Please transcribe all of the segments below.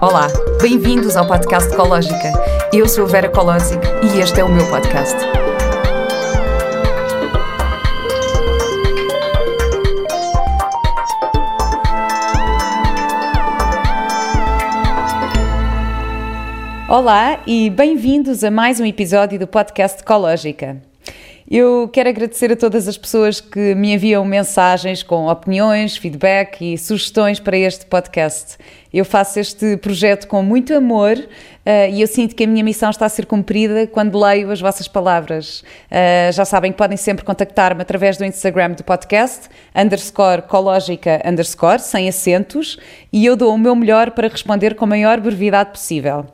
Olá, bem-vindos ao podcast Ecológica. Eu sou a Vera Colosic e este é o meu podcast. Olá e bem-vindos a mais um episódio do podcast Ecológica. Eu quero agradecer a todas as pessoas que me enviam mensagens com opiniões, feedback e sugestões para este podcast. Eu faço este projeto com muito amor uh, e eu sinto que a minha missão está a ser cumprida quando leio as vossas palavras. Uh, já sabem que podem sempre contactar-me através do Instagram do podcast, underscore cológica underscore, sem acentos, e eu dou o meu melhor para responder com a maior brevidade possível.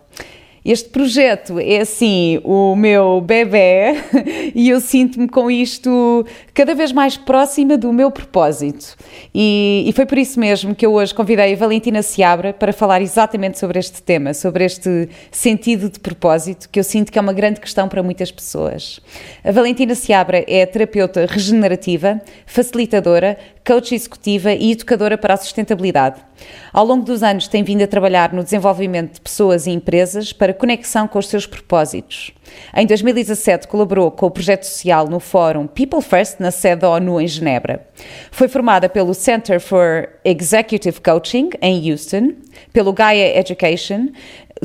Este projeto é assim o meu bebê e eu sinto-me com isto cada vez mais próxima do meu propósito. E, e, foi por isso mesmo que eu hoje convidei a Valentina Seabra para falar exatamente sobre este tema, sobre este sentido de propósito, que eu sinto que é uma grande questão para muitas pessoas. A Valentina Seabra é terapeuta regenerativa, facilitadora, coach executiva e educadora para a sustentabilidade. Ao longo dos anos tem vindo a trabalhar no desenvolvimento de pessoas e empresas para conexão com os seus propósitos. Em 2017 colaborou com o projeto social no fórum People First na sede da ONU em Genebra. Foi formada pelo Center for Executive Coaching em Houston, pelo Gaia Education,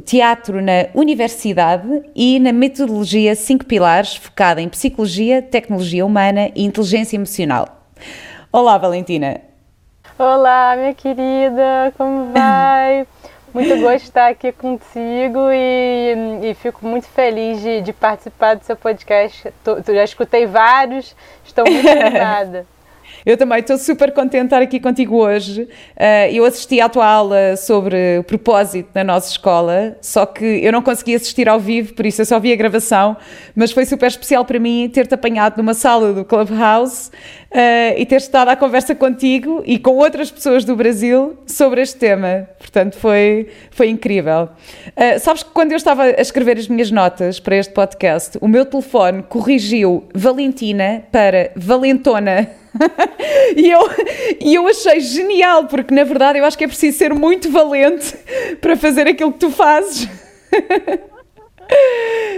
teatro na universidade e na metodologia 5 pilares focada em psicologia, tecnologia humana e inteligência emocional. Olá, Valentina. Olá, minha querida, como vai? Muito de estar aqui contigo e, e fico muito feliz de, de, participar do seu podcast. Tô, já escutei vários, estou muito animada. Eu também estou super contente de estar aqui contigo hoje. Uh, eu assisti à tua aula sobre o propósito na nossa escola, só que eu não consegui assistir ao vivo, por isso eu só vi a gravação, mas foi super especial para mim ter-te apanhado numa sala do Clubhouse uh, e ter estado à conversa contigo e com outras pessoas do Brasil sobre este tema. Portanto, foi, foi incrível. Uh, sabes que quando eu estava a escrever as minhas notas para este podcast, o meu telefone corrigiu Valentina para Valentona. e, eu, e eu achei genial, porque na verdade eu acho que é preciso ser muito valente para fazer aquilo que tu fazes.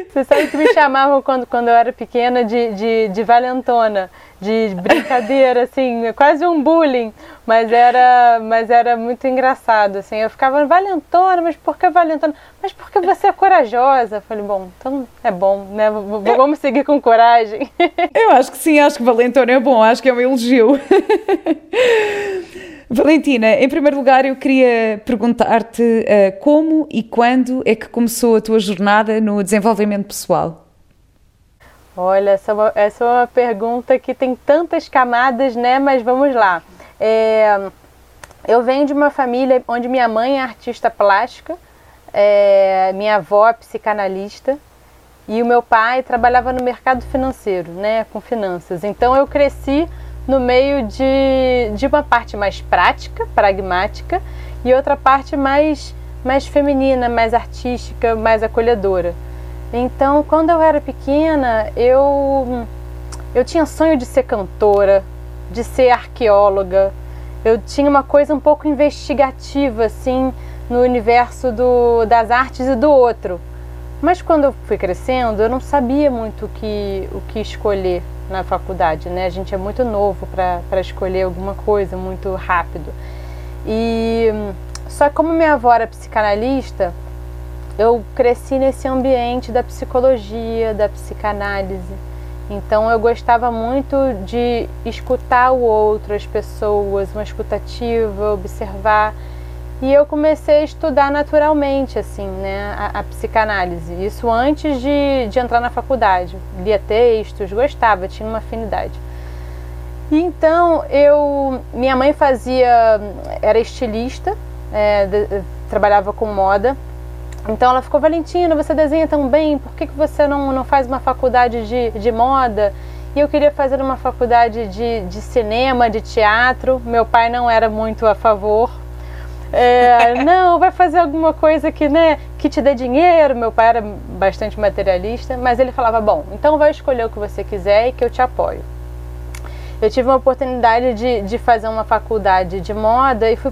Você sabe que me chamavam quando, quando eu era pequena de, de, de valentona de brincadeira, assim, quase um bullying, mas era, mas era muito engraçado, assim, eu ficava valentona, mas por que valentona? Mas porque você é corajosa. Eu falei, bom, então é bom, né, vamos seguir com coragem. Eu acho que sim, acho que valentona é bom, acho que é um elogio. Valentina, em primeiro lugar eu queria perguntar-te uh, como e quando é que começou a tua jornada no desenvolvimento pessoal? Olha, essa é, uma, essa é uma pergunta que tem tantas camadas, né? Mas vamos lá. É, eu venho de uma família onde minha mãe é artista plástica, é, minha avó é psicanalista e o meu pai trabalhava no mercado financeiro, né? Com finanças. Então eu cresci no meio de, de uma parte mais prática, pragmática, e outra parte mais, mais feminina, mais artística, mais acolhedora. Então, quando eu era pequena, eu eu tinha sonho de ser cantora, de ser arqueóloga. Eu tinha uma coisa um pouco investigativa assim no universo do, das artes e do outro. Mas quando eu fui crescendo, eu não sabia muito o que, o que escolher na faculdade, né? A gente é muito novo para escolher alguma coisa muito rápido. E só como minha avó era psicanalista, eu cresci nesse ambiente da psicologia, da psicanálise. Então eu gostava muito de escutar o outro, as pessoas, uma escutativa, observar. E eu comecei a estudar naturalmente, assim, né, a, a psicanálise. Isso antes de, de entrar na faculdade. Lia textos, gostava, tinha uma afinidade. Então eu, minha mãe fazia, era estilista, é, de, trabalhava com moda então ela ficou, Valentina, você desenha tão bem, por que, que você não, não faz uma faculdade de, de moda? E eu queria fazer uma faculdade de, de cinema, de teatro. Meu pai não era muito a favor. É, não, vai fazer alguma coisa que, né, que te dê dinheiro. Meu pai era bastante materialista, mas ele falava: bom, então vai escolher o que você quiser e que eu te apoio. Eu tive uma oportunidade de, de fazer uma faculdade de moda e fui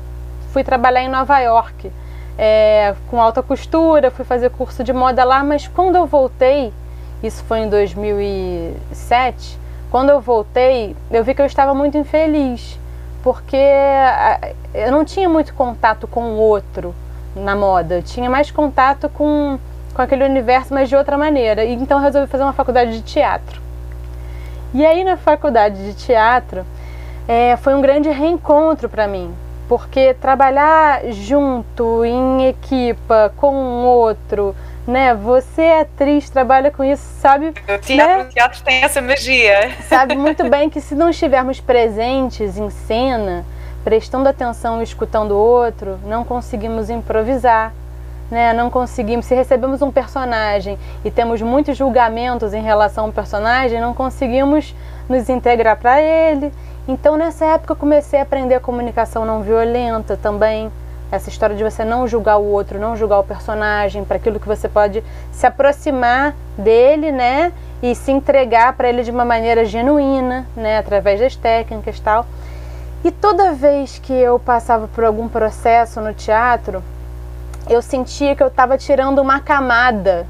fui trabalhar em Nova York é, com alta costura, fui fazer curso de moda lá, mas quando eu voltei, isso foi em 2007, quando eu voltei, eu vi que eu estava muito infeliz, porque eu não tinha muito contato com o outro na moda, eu tinha mais contato com, com aquele universo, mas de outra maneira. Então eu resolvi fazer uma faculdade de teatro. E aí na faculdade de teatro é, foi um grande reencontro para mim, porque trabalhar junto, em equipa, com um outro, né? Você é atriz, trabalha com isso, sabe? O teatro, né? o teatro tem essa magia. Sabe muito bem que se não estivermos presentes em cena, prestando atenção e escutando o outro, não conseguimos improvisar. Né, não conseguimos, se recebemos um personagem e temos muitos julgamentos em relação ao personagem, não conseguimos nos integrar para ele, então, nessa época, eu comecei a aprender a comunicação não violenta também. Essa história de você não julgar o outro, não julgar o personagem, para aquilo que você pode se aproximar dele, né? E se entregar para ele de uma maneira genuína, né? Através das técnicas tal. E toda vez que eu passava por algum processo no teatro, eu sentia que eu estava tirando uma camada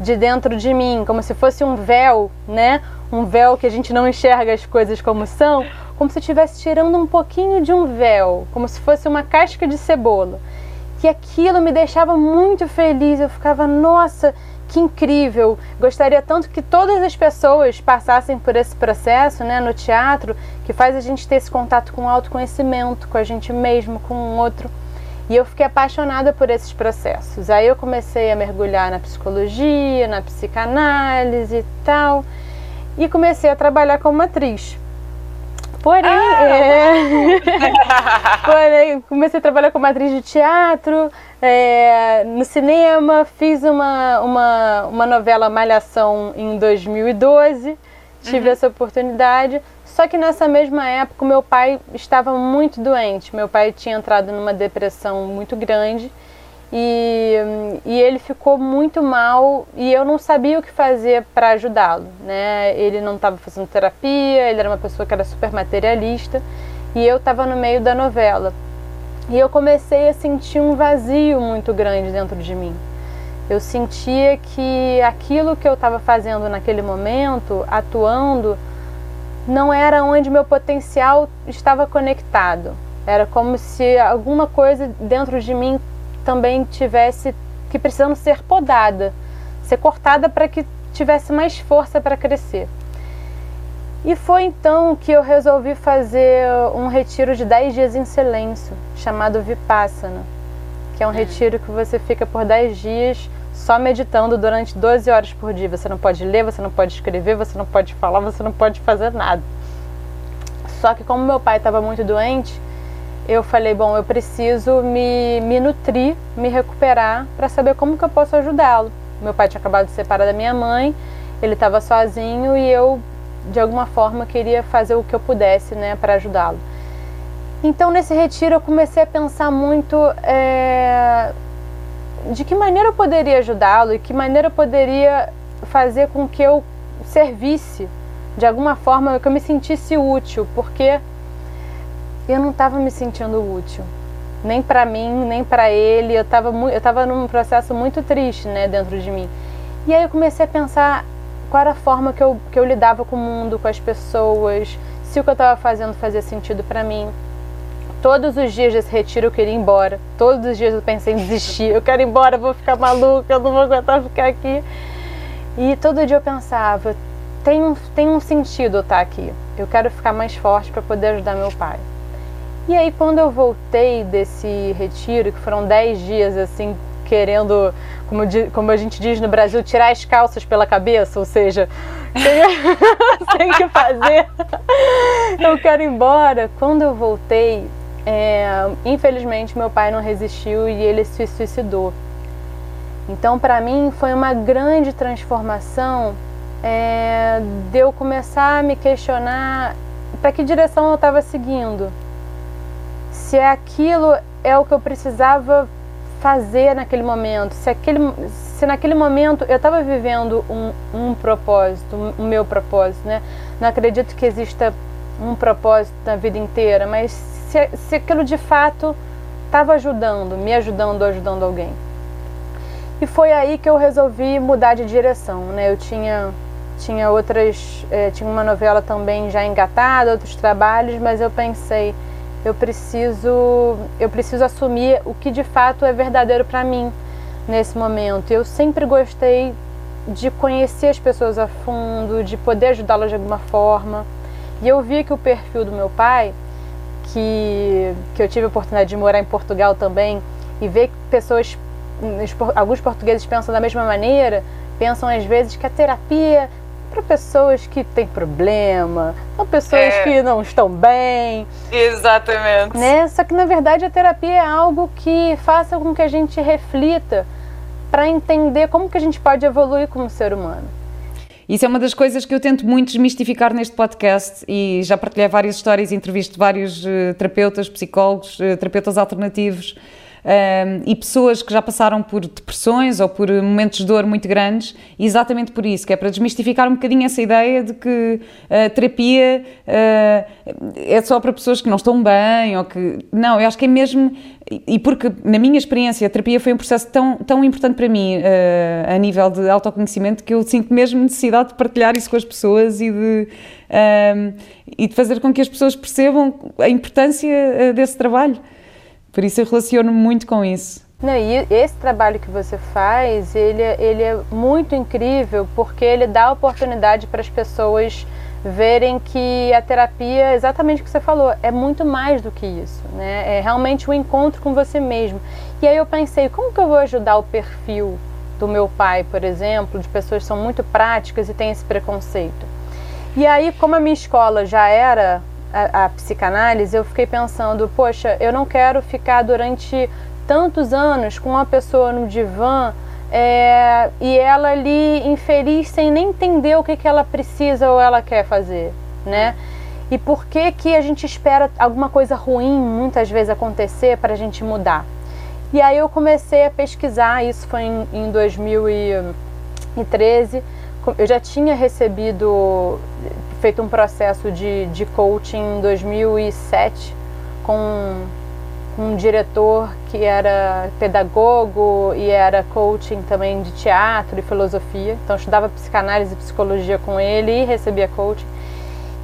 de dentro de mim, como se fosse um véu, né? um véu que a gente não enxerga as coisas como são, como se estivesse tirando um pouquinho de um véu, como se fosse uma casca de cebola. E aquilo me deixava muito feliz, eu ficava, nossa, que incrível! Gostaria tanto que todas as pessoas passassem por esse processo né, no teatro, que faz a gente ter esse contato com o autoconhecimento, com a gente mesmo, com o outro. E eu fiquei apaixonada por esses processos. Aí eu comecei a mergulhar na psicologia, na psicanálise e tal e comecei a trabalhar como atriz. Porém, ah, é... Porém, comecei a trabalhar como atriz de teatro, é, no cinema, fiz uma, uma, uma novela Malhação em 2012, tive uhum. essa oportunidade. Só que nessa mesma época, meu pai estava muito doente. Meu pai tinha entrado numa depressão muito grande e, e ele ficou muito mal e eu não sabia o que fazer para ajudá-lo, né? Ele não estava fazendo terapia, ele era uma pessoa que era super materialista e eu estava no meio da novela. E eu comecei a sentir um vazio muito grande dentro de mim. Eu sentia que aquilo que eu estava fazendo naquele momento, atuando, não era onde meu potencial estava conectado. Era como se alguma coisa dentro de mim também tivesse que precisando ser podada, ser cortada para que tivesse mais força para crescer. E foi então que eu resolvi fazer um retiro de 10 dias em silêncio, chamado Vipassana, que é um hum. retiro que você fica por 10 dias só meditando durante 12 horas por dia. Você não pode ler, você não pode escrever, você não pode falar, você não pode fazer nada. Só que como meu pai estava muito doente, eu falei, bom, eu preciso me, me nutrir, me recuperar para saber como que eu posso ajudá-lo. Meu pai tinha acabado de se separar da minha mãe, ele estava sozinho e eu, de alguma forma, queria fazer o que eu pudesse, né, para ajudá-lo. Então, nesse retiro, eu comecei a pensar muito é, de que maneira eu poderia ajudá-lo e que maneira eu poderia fazer com que eu servisse de alguma forma, que eu me sentisse útil, porque eu não estava me sentindo útil. Nem para mim, nem para ele. Eu estava eu tava num processo muito triste né, dentro de mim. E aí eu comecei a pensar qual era a forma que eu, que eu lidava com o mundo, com as pessoas, se o que eu estava fazendo fazia sentido para mim. Todos os dias desse retiro eu queria ir embora. Todos os dias eu pensei em desistir. Eu quero ir embora, vou ficar maluca, eu não vou aguentar ficar aqui. E todo dia eu pensava, tem um, tem um sentido eu estar aqui. Eu quero ficar mais forte para poder ajudar meu pai. E aí, quando eu voltei desse retiro, que foram 10 dias assim, querendo, como, como a gente diz no Brasil, tirar as calças pela cabeça, ou seja, sem, que fazer, eu quero ir embora. Quando eu voltei, é, infelizmente meu pai não resistiu e ele se suicidou. Então, para mim, foi uma grande transformação é, de eu começar a me questionar para que direção eu estava seguindo se aquilo é o que eu precisava fazer naquele momento, se, aquele, se naquele momento eu estava vivendo um, um propósito, o um, meu propósito, né? Não acredito que exista um propósito na vida inteira, mas se, se aquilo de fato estava ajudando, me ajudando, ajudando alguém. E foi aí que eu resolvi mudar de direção, né? Eu tinha tinha outras, é, tinha uma novela também já engatada, outros trabalhos, mas eu pensei, eu preciso, eu preciso assumir o que de fato é verdadeiro para mim nesse momento. Eu sempre gostei de conhecer as pessoas a fundo, de poder ajudá-las de alguma forma. E eu vi que o perfil do meu pai, que, que eu tive a oportunidade de morar em Portugal também, e ver que pessoas, alguns portugueses pensam da mesma maneira, pensam às vezes que a terapia para pessoas que têm problema, para pessoas é. que não estão bem. Exatamente. Né? Só que na verdade a terapia é algo que faça com que a gente reflita para entender como que a gente pode evoluir como ser humano. Isso é uma das coisas que eu tento muito desmistificar neste podcast e já partilhei várias histórias, entrevisto vários uh, terapeutas, psicólogos, uh, terapeutas alternativos um, e pessoas que já passaram por depressões ou por momentos de dor muito grandes, exatamente por isso, que é para desmistificar um bocadinho essa ideia de que a terapia uh, é só para pessoas que não estão bem ou que. Não, eu acho que é mesmo. E porque, na minha experiência, a terapia foi um processo tão, tão importante para mim uh, a nível de autoconhecimento que eu sinto mesmo necessidade de partilhar isso com as pessoas e de, um, e de fazer com que as pessoas percebam a importância uh, desse trabalho. Por isso eu relaciono muito com isso. Não, e esse trabalho que você faz, ele, é, ele é muito incrível porque ele dá oportunidade para as pessoas verem que a terapia, exatamente o que você falou, é muito mais do que isso, né? É realmente um encontro com você mesmo. E aí eu pensei, como que eu vou ajudar o perfil do meu pai, por exemplo, de pessoas que são muito práticas e têm esse preconceito? E aí, como a minha escola já era a, a psicanálise, eu fiquei pensando, poxa, eu não quero ficar durante tantos anos com uma pessoa no divã é, e ela ali infeliz sem nem entender o que, que ela precisa ou ela quer fazer, né? E por que que a gente espera alguma coisa ruim muitas vezes acontecer para a gente mudar? E aí eu comecei a pesquisar, isso foi em, em 2013, eu já tinha recebido feito um processo de, de coaching em 2007 com um diretor que era pedagogo e era coaching também de teatro e filosofia. Então, eu estudava psicanálise e psicologia com ele e recebia coaching.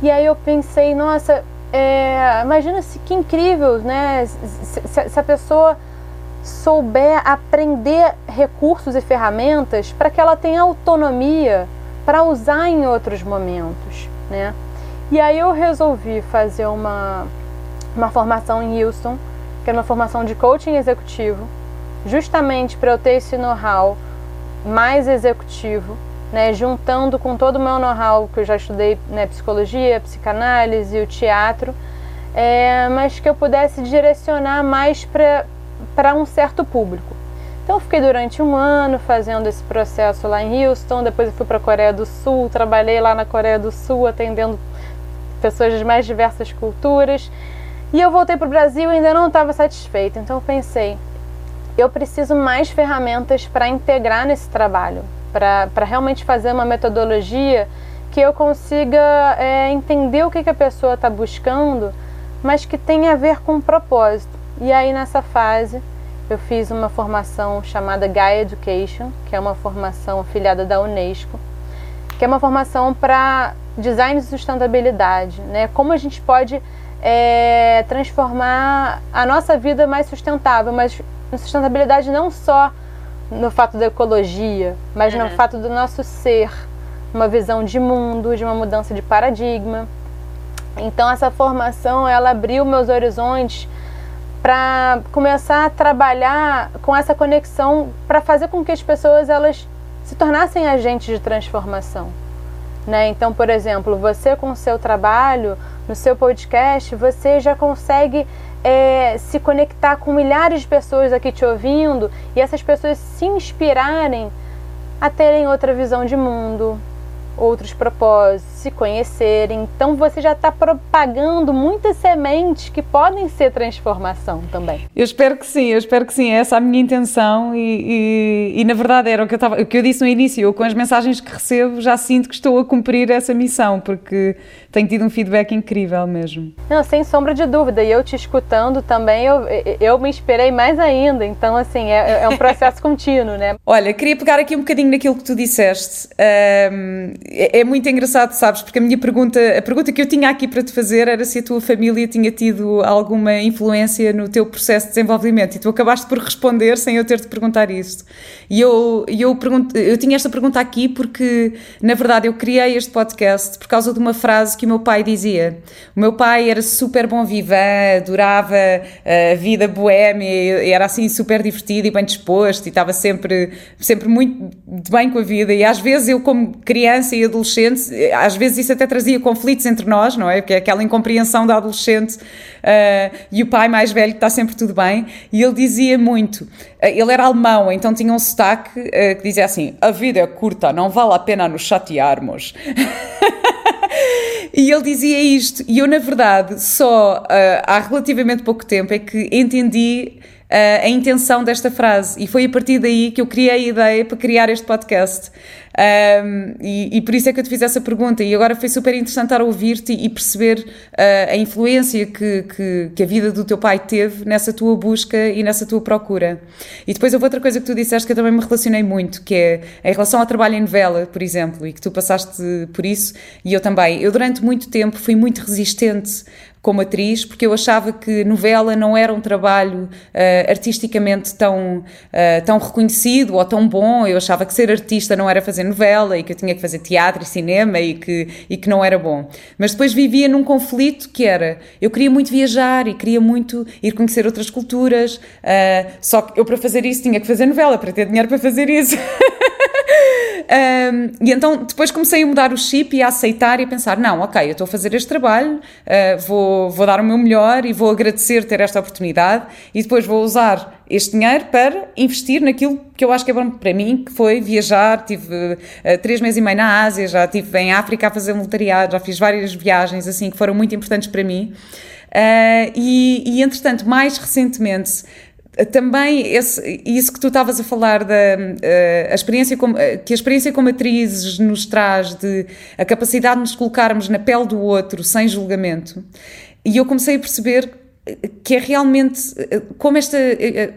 E aí eu pensei, nossa, é, imagina se que incrível, né? Se, se a pessoa souber aprender recursos e ferramentas para que ela tenha autonomia para usar em outros momentos né? E aí eu resolvi fazer uma, uma formação em Houston, que era uma formação de coaching executivo, justamente para eu ter esse know-how mais executivo, né, juntando com todo o meu know-how que eu já estudei, né, psicologia, psicanálise, o teatro, é, mas que eu pudesse direcionar mais para um certo público. Então eu fiquei durante um ano fazendo esse processo lá em Houston, depois eu fui para a Coreia do Sul, trabalhei lá na Coreia do Sul atendendo pessoas de mais diversas culturas. E eu voltei para o Brasil e ainda não estava satisfeita. Então eu pensei, eu preciso mais ferramentas para integrar nesse trabalho, para realmente fazer uma metodologia que eu consiga é, entender o que, que a pessoa está buscando, mas que tenha a ver com o propósito. E aí nessa fase eu fiz uma formação chamada Gaia Education, que é uma formação afiliada da Unesco, que é uma formação para design de sustentabilidade, né? Como a gente pode é, transformar a nossa vida mais sustentável, mas sustentabilidade não só no fato da ecologia, mas uhum. no fato do nosso ser, uma visão de mundo, de uma mudança de paradigma. Então essa formação ela abriu meus horizontes para começar a trabalhar com essa conexão para fazer com que as pessoas elas se tornassem agentes de transformação. Né? Então, por exemplo, você com o seu trabalho, no seu podcast, você já consegue é, se conectar com milhares de pessoas aqui te ouvindo e essas pessoas se inspirarem a terem outra visão de mundo, outros propósitos, se conhecerem. Então você já está propagando muitas sementes que podem ser transformação também. Eu espero que sim, eu espero que sim. É essa a minha intenção e, e, e na verdade era o que, eu tava, o que eu disse no início. Eu, com as mensagens que recebo, já sinto que estou a cumprir essa missão, porque tenho tido um feedback incrível mesmo. Não, sem sombra de dúvida. E eu te escutando também, eu, eu me inspirei mais ainda. Então, assim, é, é um processo contínuo, né? Olha, queria pegar aqui um bocadinho naquilo que tu disseste. Um, é, é, muito engraçado, sabes? Porque a minha pergunta, a pergunta que eu tinha aqui para te fazer era se a tua família tinha tido alguma influência no teu processo de desenvolvimento. E tu acabaste por responder sem eu ter de perguntar isso. E eu, eu, pergunto, eu tinha esta pergunta aqui porque, na verdade, eu criei este podcast por causa de uma frase que o meu pai dizia. O meu pai era super bom vivan, adorava a vida boêmia, era assim super divertido e bem disposto e estava sempre, sempre muito bem com a vida. E às vezes eu, como criança e adolescente, às vezes isso até trazia conflitos entre nós, não é? Porque é aquela incompreensão da adolescente uh, e o pai mais velho que está sempre tudo bem. E ele dizia muito, uh, ele era alemão, então tinha um sotaque uh, que dizia assim: a vida é curta, não vale a pena nos chatearmos. E ele dizia isto, e eu, na verdade, só uh, há relativamente pouco tempo é que entendi a intenção desta frase, e foi a partir daí que eu criei a ideia para criar este podcast. Um, e, e, por isso é que eu te fiz essa pergunta. E agora foi super interessante estar a ouvir-te e perceber uh, a influência que, que, que, a vida do teu pai teve nessa tua busca e nessa tua procura. E depois houve outra coisa que tu disseste que eu também me relacionei muito, que é em relação ao trabalho em novela, por exemplo, e que tu passaste por isso, e eu também. Eu durante muito tempo fui muito resistente como atriz, porque eu achava que novela não era um trabalho uh, artisticamente tão, uh, tão reconhecido ou tão bom. Eu achava que ser artista não era fazer novela e que eu tinha que fazer teatro e cinema e que, e que não era bom. Mas depois vivia num conflito que era: eu queria muito viajar e queria muito ir conhecer outras culturas, uh, só que eu para fazer isso tinha que fazer novela, para ter dinheiro para fazer isso. Um, e então depois comecei a mudar o chip e a aceitar e a pensar: não, ok, eu estou a fazer este trabalho, uh, vou, vou dar o meu melhor e vou agradecer ter esta oportunidade e depois vou usar este dinheiro para investir naquilo que eu acho que é bom para mim, que foi viajar. Tive uh, três meses e meio na Ásia, já estive em África a fazer voluntariado, já fiz várias viagens assim que foram muito importantes para mim. Uh, e, e entretanto, mais recentemente, também esse, isso que tu estavas a falar da uh, a experiência como, uh, que a experiência como atrizes nos traz de a capacidade de nos colocarmos na pele do outro sem julgamento. E eu comecei a perceber que é realmente como esta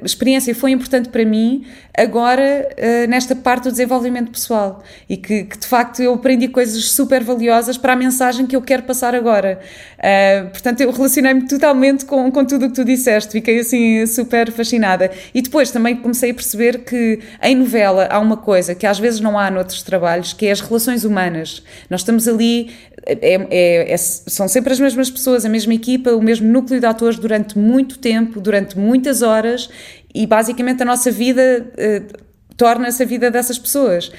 experiência foi importante para mim agora nesta parte do desenvolvimento pessoal. E que, que, de facto eu aprendi coisas super valiosas para a mensagem que eu quero passar agora. Uh, portanto eu relacionei-me totalmente com, com tudo o que tu disseste. Fiquei assim super fascinada. E depois também comecei a perceber que em novela há uma coisa que às vezes não há noutros trabalhos que é as relações humanas. Nós estamos ali é, é, é, são sempre as mesmas pessoas, a mesma equipa, o mesmo núcleo de atores durante muito tempo, durante muitas horas e basicamente a nossa vida uh, torna-se a vida dessas pessoas.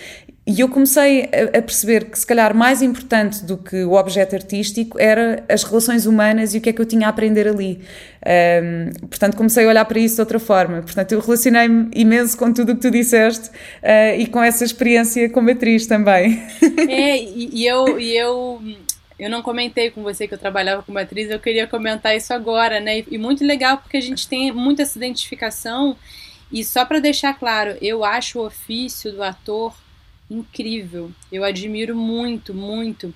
E eu comecei a, perceber que, se calhar, mais importante do que o objeto artístico era as relações humanas e o que é que eu tinha a aprender ali. Um, portanto, comecei a olhar para isso de outra forma. Portanto, eu relacionei-me imenso com tudo o que tu disseste uh, e com essa experiência como atriz também. É, e eu. E eu... Eu não comentei com você que eu trabalhava como atriz, eu queria comentar isso agora, né? E muito legal porque a gente tem muita essa identificação. E só para deixar claro, eu acho o ofício do ator incrível. Eu admiro muito, muito.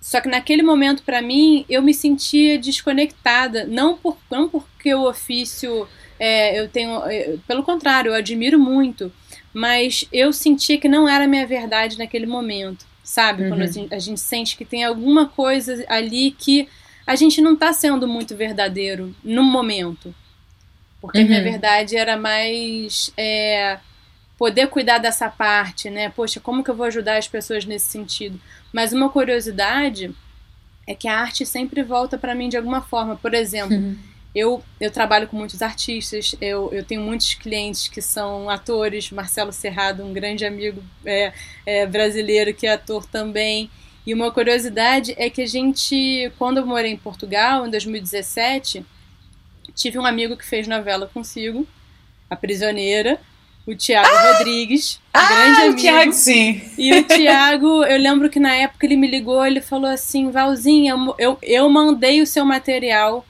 Só que naquele momento, para mim, eu me sentia desconectada. Não, por, não porque o ofício é, eu tenho. É, pelo contrário, eu admiro muito. Mas eu sentia que não era a minha verdade naquele momento. Sabe? Uhum. Quando a gente, a gente sente que tem alguma coisa ali que a gente não está sendo muito verdadeiro no momento. Porque uhum. a minha uhum. verdade era mais. É, poder cuidar dessa parte, né? Poxa, como que eu vou ajudar as pessoas nesse sentido? Mas uma curiosidade é que a arte sempre volta para mim de alguma forma. Por exemplo, uhum. eu, eu trabalho com muitos artistas, eu, eu tenho muitos clientes que são atores, Marcelo Serrado, um grande amigo é, é, brasileiro que é ator também. E uma curiosidade é que a gente, quando eu morei em Portugal, em 2017, tive um amigo que fez novela consigo, A Prisioneira, o Tiago ah! Rodrigues, ah, grande amigo. O Tiago, sim. E o Tiago, eu lembro que na época ele me ligou, ele falou assim, Valzinha, eu, eu mandei o seu material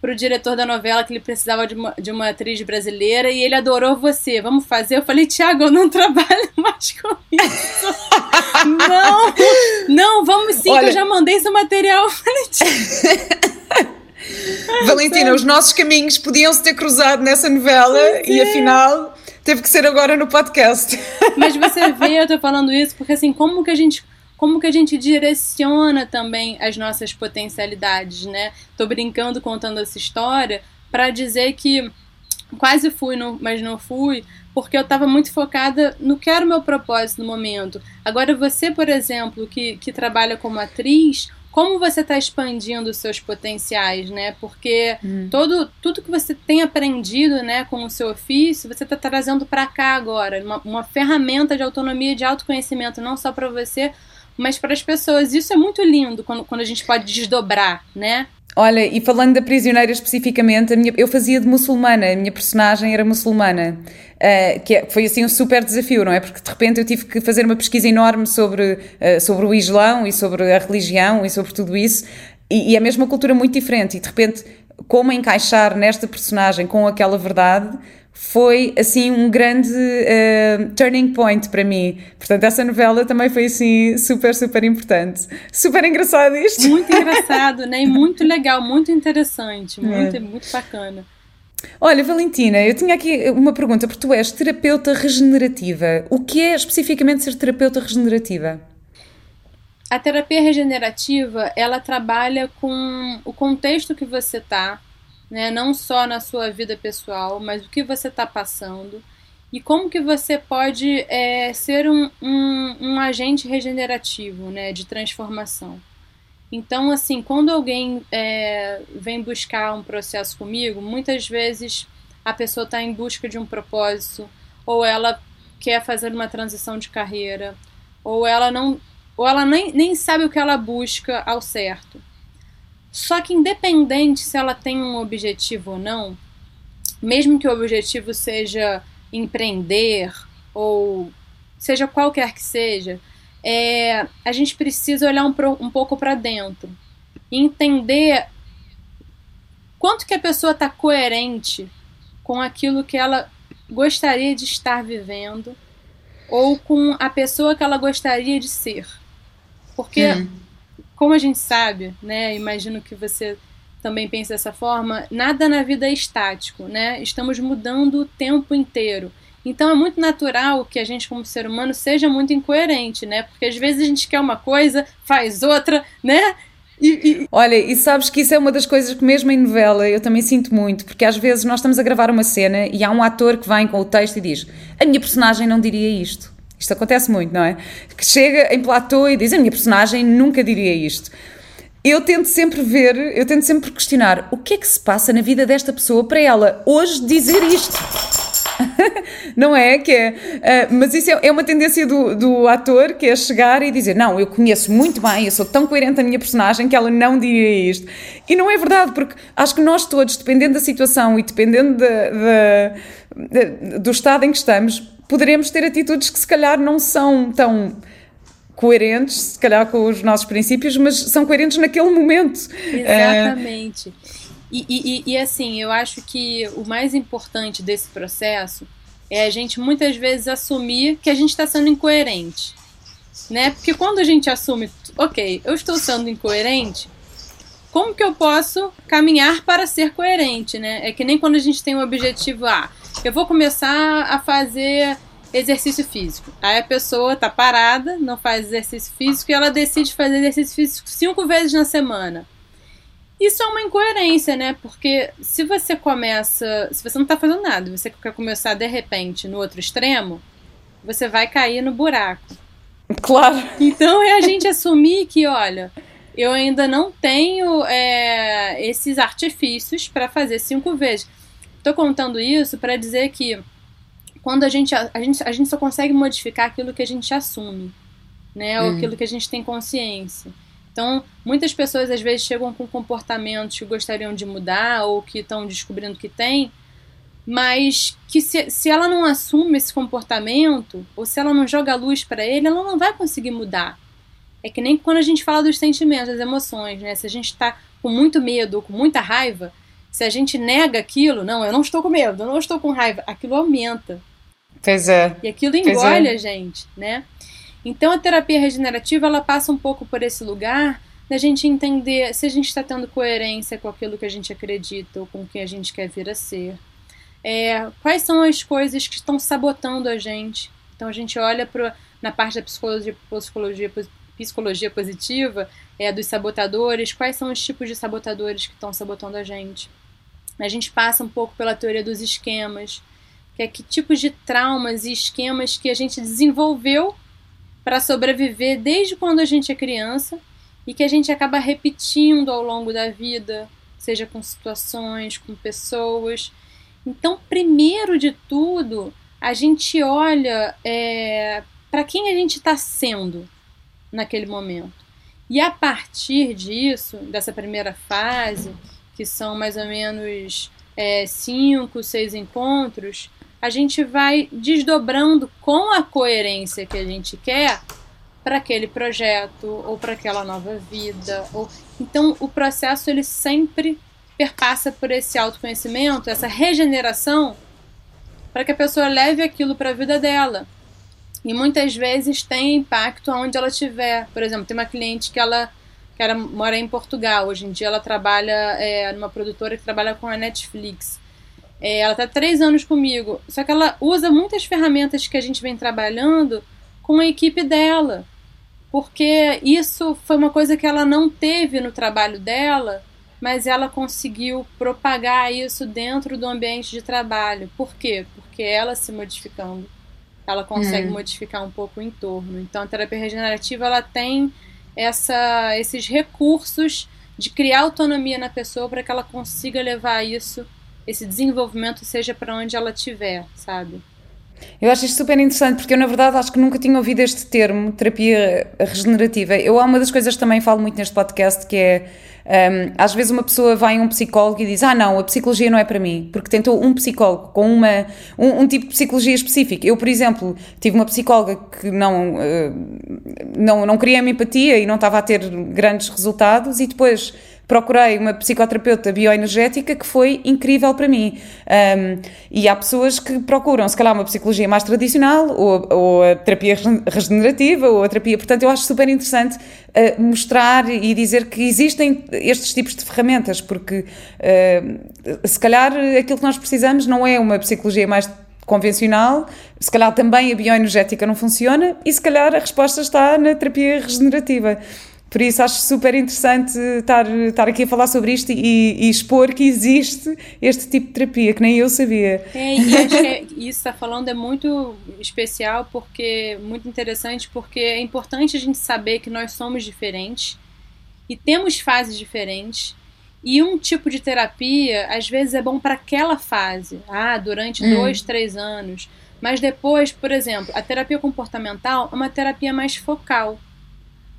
pro diretor da novela que ele precisava de uma, de uma atriz brasileira e ele adorou você. Vamos fazer? Eu falei, Tiago, eu não trabalho mais com isso. não, não, vamos sim, Olha... que eu já mandei seu material. Eu falei, Valentina, os nossos caminhos podiam se ter cruzado nessa novela e afinal teve que ser agora no podcast. Mas você vê, eu tô falando isso porque assim, como que a gente como que a gente direciona também as nossas potencialidades, né? Tô brincando contando essa história para dizer que quase fui, no, mas não fui, porque eu estava muito focada no que era o meu propósito no momento. Agora, você, por exemplo, que, que trabalha como atriz, como você está expandindo os seus potenciais, né? Porque hum. todo, tudo que você tem aprendido, né, com o seu ofício, você está trazendo para cá agora, uma, uma ferramenta de autonomia, de autoconhecimento, não só para você, mas para as pessoas. Isso é muito lindo quando, quando a gente pode desdobrar, né? Olha, e falando da prisioneira especificamente, minha, eu fazia de muçulmana, a minha personagem era muçulmana, uh, que é, foi assim um super desafio, não é? Porque de repente eu tive que fazer uma pesquisa enorme sobre, uh, sobre o Islão e sobre a religião e sobre tudo isso, e, e é mesmo uma cultura muito diferente, e de repente como encaixar nesta personagem com aquela verdade foi assim um grande uh, turning point para mim. Portanto, essa novela também foi assim super, super importante. Super engraçado isto. Muito engraçado, né? E muito legal, muito interessante, muito, é. muito bacana. Olha, Valentina, eu tinha aqui uma pergunta, porque tu és terapeuta regenerativa. O que é especificamente ser terapeuta regenerativa? A terapia regenerativa, ela trabalha com o contexto que você está né? Não só na sua vida pessoal, mas o que você está passando e como que você pode é, ser um, um, um, agente regenerativo, né? De transformação. Então, assim, quando alguém é, vem buscar um processo comigo, muitas vezes a pessoa está em busca de um propósito, ou ela quer fazer uma transição de carreira, ou ela não, ou ela nem, nem sabe o que ela busca ao certo. Só que independente se ela tem um objetivo ou não, mesmo que o objetivo seja empreender ou seja qualquer que seja, é, a gente precisa olhar um, um pouco para dentro e entender quanto que a pessoa está coerente com aquilo que ela gostaria de estar vivendo ou com a pessoa que ela gostaria de ser. Porque hum como a gente sabe, né? Imagino que você também pense dessa forma, nada na vida é estático, né? Estamos mudando o tempo inteiro. Então é muito natural que a gente, como ser humano, seja muito incoerente, né? Porque às vezes a gente quer uma coisa, faz outra, né? E, e... Olha, e sabes que isso é uma das coisas que mesmo em novela eu também sinto muito, porque às vezes nós estamos a gravar uma cena e há um ator que vem com o texto e diz: A minha personagem não diria isto. Isto acontece muito, não é? Que chega em platô e diz: A minha personagem nunca diria isto. Eu tento sempre ver, eu tento sempre questionar o que é que se passa na vida desta pessoa para ela hoje dizer isto. não é? Que é uh, mas isso é, é, uma tendência do, do ator que é chegar e dizer: Não, eu conheço muito bem, eu sou tão coerente a minha personagem que ela não diria isto. E não é verdade, porque acho que nós todos, dependendo da situação e dependendo de, de, de, do estado em que estamos, poderemos ter atitudes que se calhar não são tão coerentes, se calhar com os nossos princípios, mas são coerentes naquele momento. Exatamente. E, e, e, assim, eu acho que o mais importante desse processo é a gente muitas vezes assumir que a gente está sendo incoerente. Né? Porque quando a gente assume, ok, eu estou sendo incoerente, como que eu posso caminhar para ser coerente, né? É que nem quando a gente tem um objetivo, ah, eu vou começar a fazer exercício físico. Aí a pessoa tá parada, não faz exercício físico e ela decide fazer exercício físico cinco vezes na semana. Isso é uma incoerência, né? Porque se você começa, se você não tá fazendo nada, você quer começar de repente no outro extremo, você vai cair no buraco. Claro. Então é a gente assumir que, olha, eu ainda não tenho é, esses artifícios para fazer cinco vezes. Estou contando isso para dizer que quando a gente, a, gente, a gente só consegue modificar aquilo que a gente assume, né? Ou hum. aquilo que a gente tem consciência. Então, muitas pessoas às vezes chegam com comportamentos que gostariam de mudar ou que estão descobrindo que tem, mas que se, se ela não assume esse comportamento, ou se ela não joga luz para ele, ela não vai conseguir mudar. É que nem quando a gente fala dos sentimentos, das emoções, né? Se a gente está com muito medo ou com muita raiva, se a gente nega aquilo, não, eu não estou com medo, eu não estou com raiva, aquilo aumenta. Pois é. E aquilo engole é. a gente, né? Então a terapia regenerativa ela passa um pouco por esse lugar da gente entender se a gente está tendo coerência com aquilo que a gente acredita ou com o que a gente quer vir a ser. É, quais são as coisas que estão sabotando a gente? Então a gente olha para na parte da psicologia, psicologia, psicologia positiva, é, dos sabotadores, quais são os tipos de sabotadores que estão sabotando a gente. A gente passa um pouco pela teoria dos esquemas, que é que tipos de traumas e esquemas que a gente desenvolveu para sobreviver desde quando a gente é criança e que a gente acaba repetindo ao longo da vida, seja com situações, com pessoas. Então, primeiro de tudo, a gente olha é, para quem a gente está sendo naquele momento. E a partir disso, dessa primeira fase, que são mais ou menos é, cinco, seis encontros, a gente vai desdobrando com a coerência que a gente quer para aquele projeto ou para aquela nova vida. Ou... Então, o processo ele sempre perpassa por esse autoconhecimento, essa regeneração, para que a pessoa leve aquilo para a vida dela. E muitas vezes tem impacto onde ela estiver. Por exemplo, tem uma cliente que ela que ela mora em Portugal. Hoje em dia ela trabalha é, numa produtora que trabalha com a Netflix. É, ela está três anos comigo. Só que ela usa muitas ferramentas que a gente vem trabalhando com a equipe dela. Porque isso foi uma coisa que ela não teve no trabalho dela, mas ela conseguiu propagar isso dentro do ambiente de trabalho. Por quê? Porque ela se modificando, ela consegue hum. modificar um pouco o entorno. Então a terapia regenerativa ela tem essa, esses recursos de criar autonomia na pessoa para que ela consiga levar isso, esse desenvolvimento, seja para onde ela estiver, sabe? Eu acho isto super interessante porque eu, na verdade, acho que nunca tinha ouvido este termo, terapia regenerativa. Eu, há uma das coisas que também falo muito neste podcast que é um, às vezes uma pessoa vai a um psicólogo e diz: Ah, não, a psicologia não é para mim, porque tentou um psicólogo com uma, um, um tipo de psicologia específica. Eu, por exemplo, tive uma psicóloga que não, uh, não, não queria a empatia e não estava a ter grandes resultados, e depois procurei uma psicoterapeuta bioenergética que foi incrível para mim. Um, e há pessoas que procuram, se calhar, uma psicologia mais tradicional, ou, ou a terapia regenerativa, ou a terapia. Portanto, eu acho super interessante uh, mostrar e dizer que existem estes tipos de ferramentas, porque uh, se calhar aquilo que nós precisamos não é uma psicologia mais convencional, se calhar também a bioenergética não funciona e se calhar a resposta está na terapia regenerativa. Por isso acho super interessante estar, estar aqui a falar sobre isto e, e, expor que existe este tipo de terapia, que nem eu sabia. É, e acho que é, isso está falando é muito especial, porque muito interessante, porque é importante a gente saber que nós somos diferentes e temos fases diferentes. E um tipo de terapia, às vezes, é bom para aquela fase, ah, durante hum. dois, três anos. Mas depois, por exemplo, a terapia comportamental é uma terapia mais focal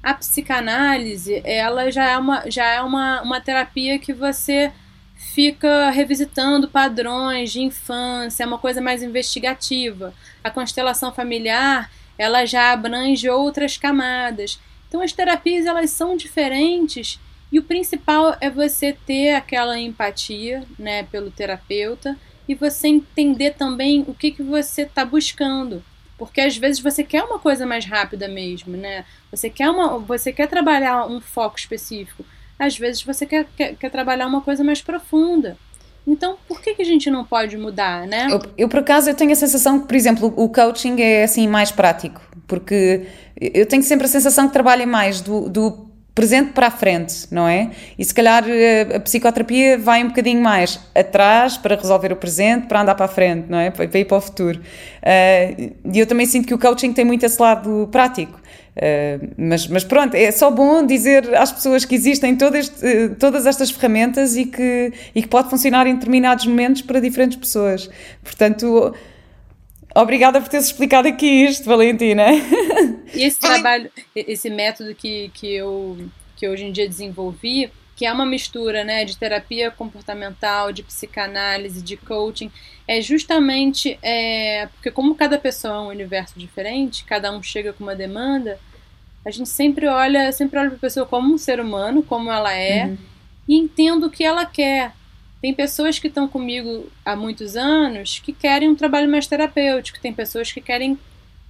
a psicanálise, ela já é uma, já é uma, uma terapia que você fica revisitando padrões de infância, é uma coisa mais investigativa. A constelação familiar, ela já abrange outras camadas. Então as terapias elas são diferentes e o principal é você ter aquela empatia, né, pelo terapeuta e você entender também o que que você está buscando. Porque às vezes você quer uma coisa mais rápida mesmo, né? Você quer, uma, você quer trabalhar um foco específico. Às vezes você quer, quer, quer trabalhar uma coisa mais profunda. Então, por que, que a gente não pode mudar, né? Eu, eu, por acaso, eu tenho a sensação que, por exemplo, o coaching é assim mais prático, porque eu tenho sempre a sensação que trabalha mais do, do presente para a frente, não é? E se calhar eh, a psicoterapia vai um bocadinho mais atrás para resolver o presente, para andar para a frente, não é? Para ir para o futuro. Uh, e eu também sinto que o coaching tem muito esse lado prático. Uh, mas, mas pronto, é só bom dizer às pessoas que existem todas, todas estas ferramentas e que, e que pode funcionar em determinados momentos para diferentes pessoas. Portanto, Obrigada por teres explicado aqui isto, Valentina. E esse trabalho, esse método que, que, eu, que hoje em dia desenvolvi, que é uma mistura né, de terapia comportamental, de psicanálise, de coaching, é justamente é, porque como cada pessoa é um universo diferente, cada um chega com uma demanda, a gente sempre olha, sempre olha para a pessoa como um ser humano, como ela é, uhum. e entendo o que ela quer. Tem pessoas que estão comigo há muitos anos que querem um trabalho mais terapêutico, tem pessoas que querem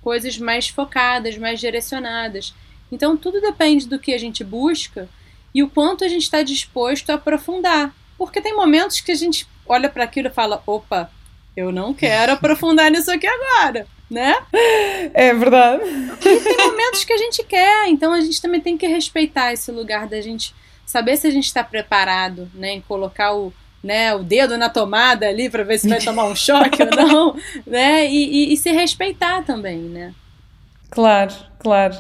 coisas mais focadas, mais direcionadas. Então tudo depende do que a gente busca e o quanto a gente está disposto a aprofundar. Porque tem momentos que a gente olha para aquilo e fala: opa, eu não quero aprofundar nisso aqui agora, né? É verdade. E tem momentos que a gente quer, então a gente também tem que respeitar esse lugar da gente saber se a gente está preparado, né, em colocar o né, o dedo na tomada ali para ver se vai tomar um choque ou não, né? E, e, e, se respeitar também, né? Claro, claro.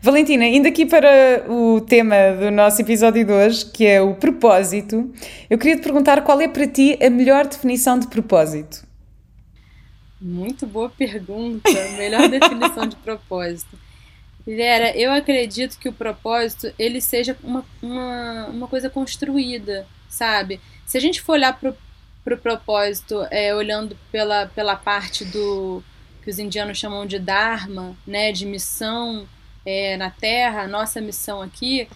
Valentina, indo aqui para o tema do nosso episódio de hoje, que é o propósito, eu queria te perguntar qual é para ti a melhor definição de propósito? Muito boa pergunta. Melhor definição de propósito. Vera, eu acredito que o propósito ele seja uma, uma, uma coisa construída, sabe? Se a gente for olhar para pro propósito, é, olhando pela, pela parte do que os indianos chamam de Dharma, né, de missão é, na Terra, nossa missão aqui,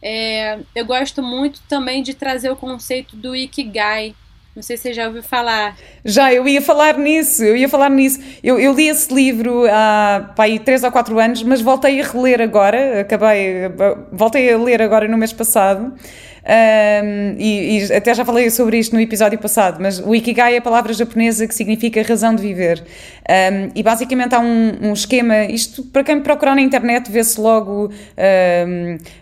é, eu gosto muito também de trazer o conceito do Ikigai, não sei se você já ouviu falar. Já, eu ia falar nisso, eu ia falar nisso. Eu, eu li esse livro há pá, aí, 3 ou 4 anos, mas voltei a reler agora, acabei, voltei a ler agora no mês passado. Um, e, e, até já falei sobre isto no episódio passado, mas o Ikigai é a palavra japonesa que significa razão de viver. Um, e basicamente há um, um, esquema, isto para quem procurar na internet vê-se logo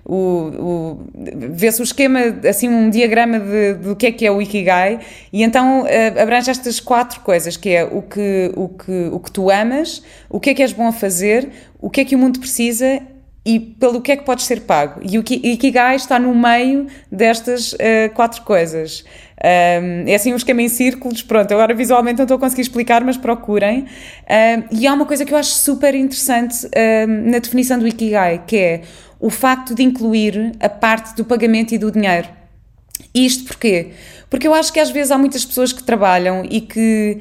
o, o vê-se o esquema, assim um diagrama de, do que é que é o Ikigai, e então uh, abrange estas quatro coisas, que é o que, o, que, o que tu amas, o que é que és bom a fazer, o que é que o mundo precisa e pelo que é que podes ser pago. E o Ikigai está no meio destas uh, quatro coisas. Um, é assim um esquema em círculos, pronto, agora visualmente não estou a conseguir explicar, mas procurem. Um, e há uma coisa que eu acho super interessante um, na definição do Ikigai, que é o facto de incluir a parte do pagamento e do dinheiro. Isto porquê? Porque eu acho que às vezes há muitas pessoas que trabalham e que,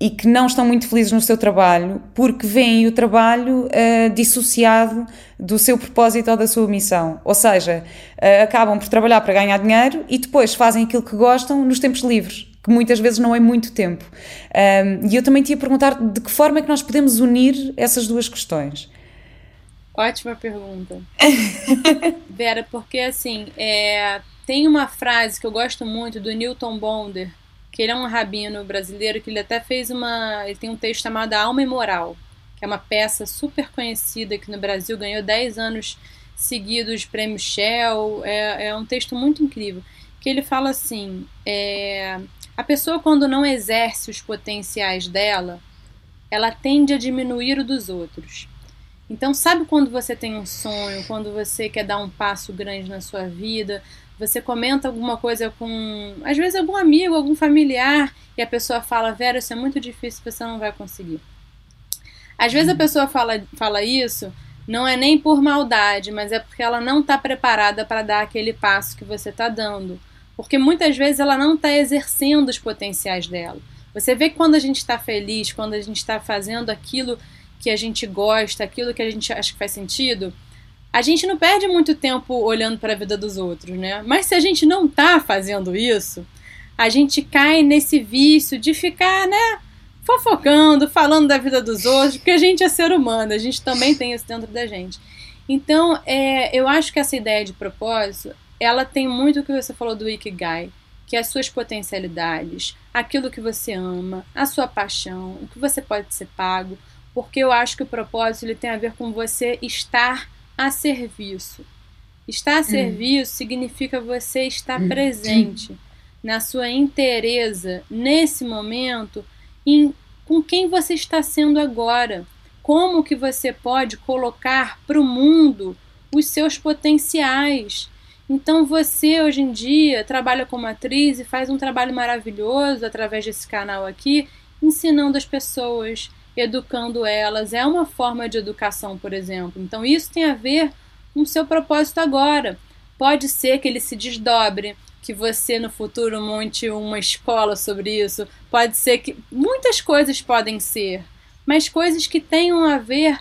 e que não estão muito felizes no seu trabalho porque veem o trabalho uh, dissociado do seu propósito ou da sua missão. Ou seja, uh, acabam por trabalhar para ganhar dinheiro e depois fazem aquilo que gostam nos tempos livres, que muitas vezes não é muito tempo. Um, e eu também te ia perguntar de que forma é que nós podemos unir essas duas questões. Ótima pergunta. Vera, porque assim, é, tem uma frase que eu gosto muito do Newton Bonder, que ele é um rabino brasileiro que ele até fez uma. Ele tem um texto chamado Alma e Moral, que é uma peça super conhecida que no Brasil ganhou 10 anos seguidos prêmio Shell. É, é um texto muito incrível. Que ele fala assim: é, a pessoa, quando não exerce os potenciais dela, ela tende a diminuir o dos outros. Então, sabe quando você tem um sonho, quando você quer dar um passo grande na sua vida, você comenta alguma coisa com, às vezes, algum amigo, algum familiar, e a pessoa fala: Vera, isso é muito difícil, você não vai conseguir. Às vezes a uhum. pessoa fala, fala isso, não é nem por maldade, mas é porque ela não está preparada para dar aquele passo que você está dando. Porque muitas vezes ela não está exercendo os potenciais dela. Você vê que quando a gente está feliz, quando a gente está fazendo aquilo que a gente gosta, aquilo que a gente acha que faz sentido, a gente não perde muito tempo olhando para a vida dos outros, né? Mas se a gente não está fazendo isso, a gente cai nesse vício de ficar, né, fofocando, falando da vida dos outros, porque a gente é ser humano, a gente também tem isso dentro da gente. Então, é, eu acho que essa ideia de propósito, ela tem muito o que você falou do Ikigai, que é as suas potencialidades, aquilo que você ama, a sua paixão, o que você pode ser pago, porque eu acho que o propósito ele tem a ver com você estar a serviço. Estar a hum. serviço significa você estar hum. presente na sua inteireza nesse momento em com quem você está sendo agora. Como que você pode colocar para o mundo os seus potenciais. Então você hoje em dia trabalha como atriz e faz um trabalho maravilhoso através desse canal aqui, ensinando as pessoas, educando elas. É uma forma de educação, por exemplo. Então isso tem a ver com o seu propósito agora. Pode ser que ele se desdobre, que você no futuro monte uma escola sobre isso. Pode ser que. Muitas coisas podem ser, mas coisas que tenham a ver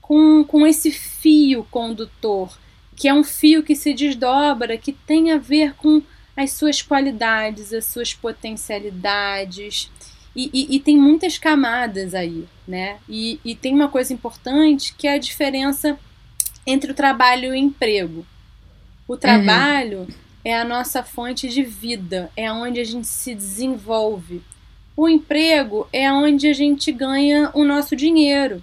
com, com esse fio condutor, que é um fio que se desdobra, que tem a ver com as suas qualidades, as suas potencialidades. E, e, e tem muitas camadas aí, né? E, e tem uma coisa importante que é a diferença entre o trabalho e o emprego. O trabalho uhum. é a nossa fonte de vida, é onde a gente se desenvolve. O emprego é onde a gente ganha o nosso dinheiro.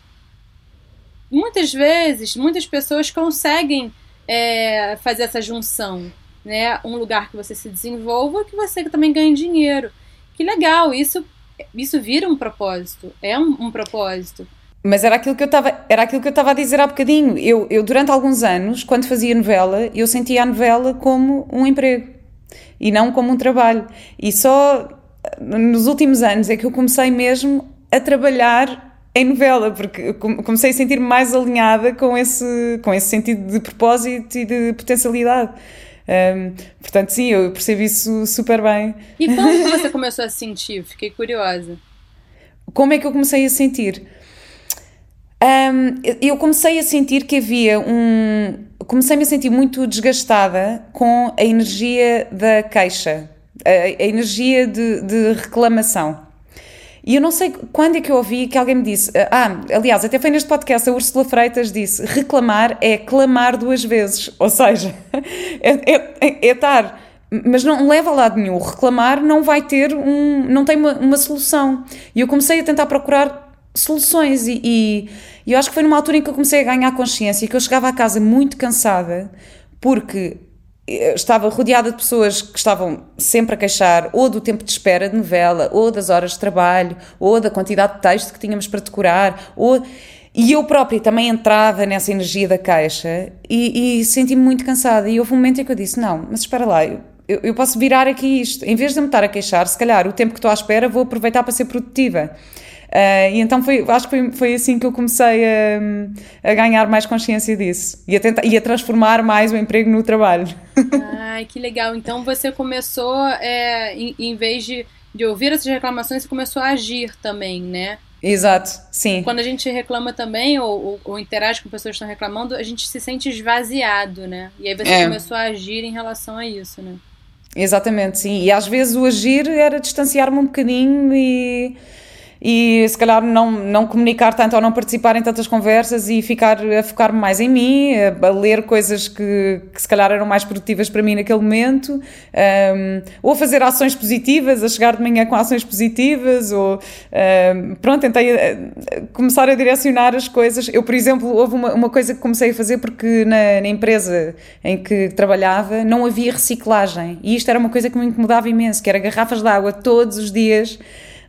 Muitas vezes, muitas pessoas conseguem é, fazer essa junção, né? Um lugar que você se desenvolva, que você também ganhe dinheiro. Que legal, isso isso vira um propósito, é um, um propósito. Mas era aquilo que eu estava, era aquilo que eu estava a dizer há bocadinho. Eu, eu durante alguns anos, quando fazia novela, eu sentia a novela como um emprego e não como um trabalho. E só nos últimos anos é que eu comecei mesmo a trabalhar em novela, porque comecei a sentir-me mais alinhada com esse, com esse sentido de propósito e de potencialidade. Um, portanto, sim, eu percebo isso super bem. E como você começou a sentir? Fiquei curiosa. Como é que eu comecei a sentir? Um, eu comecei a sentir que havia um. Comecei-me a sentir muito desgastada com a energia da queixa, a, a energia de, de reclamação. E eu não sei quando é que eu ouvi que alguém me disse. Ah, aliás, até foi neste podcast, a Úrsula Freitas disse: reclamar é clamar duas vezes. Ou seja, é, é, é estar. Mas não leva a lado nenhum. Reclamar não vai ter um. não tem uma, uma solução. E eu comecei a tentar procurar soluções e, e, e eu acho que foi numa altura em que eu comecei a ganhar consciência que eu chegava a casa muito cansada porque estava rodeada de pessoas que estavam sempre a queixar ou do tempo de espera de novela, ou das horas de trabalho, ou da quantidade de texto que tínhamos para decorar, ou... E eu própria também entrava nessa energia da queixa e, e senti-me muito cansada. E houve um momento em que eu disse: Não, mas espera lá, eu, eu posso virar aqui isto. Em vez de me estar a queixar, se calhar o tempo que estou à espera vou aproveitar para ser produtiva. Uh, e então foi, acho que foi, foi assim que eu comecei a, a ganhar mais consciência disso e a, tentar, e a transformar mais o emprego no trabalho. Ai, que legal. Então você começou, é, em, em vez de, de ouvir essas reclamações, você começou a agir também, né? Exato, sim. Quando a gente reclama também, ou, ou, ou, interage com pessoas que estão reclamando, a gente se sente esvaziado, né? E aí você é. começou a agir em relação a isso, né? Exatamente, sim. E às vezes o agir era distanciar-me um bocadinho e e se calhar não, não comunicar tanto ou não participar em tantas conversas e ficar a focar-me mais em mim, a, a ler coisas que, que, se calhar eram mais produtivas para mim naquele momento, um, ou a fazer ações positivas, a chegar de manhã com ações positivas, ou um, pronto, tentei eh, começar a direcionar as coisas. Eu, por exemplo, houve uma, uma coisa que comecei a fazer porque na, na empresa em que trabalhava não havia reciclagem e isto era uma coisa que me incomodava imenso, que era garrafas de água todos os dias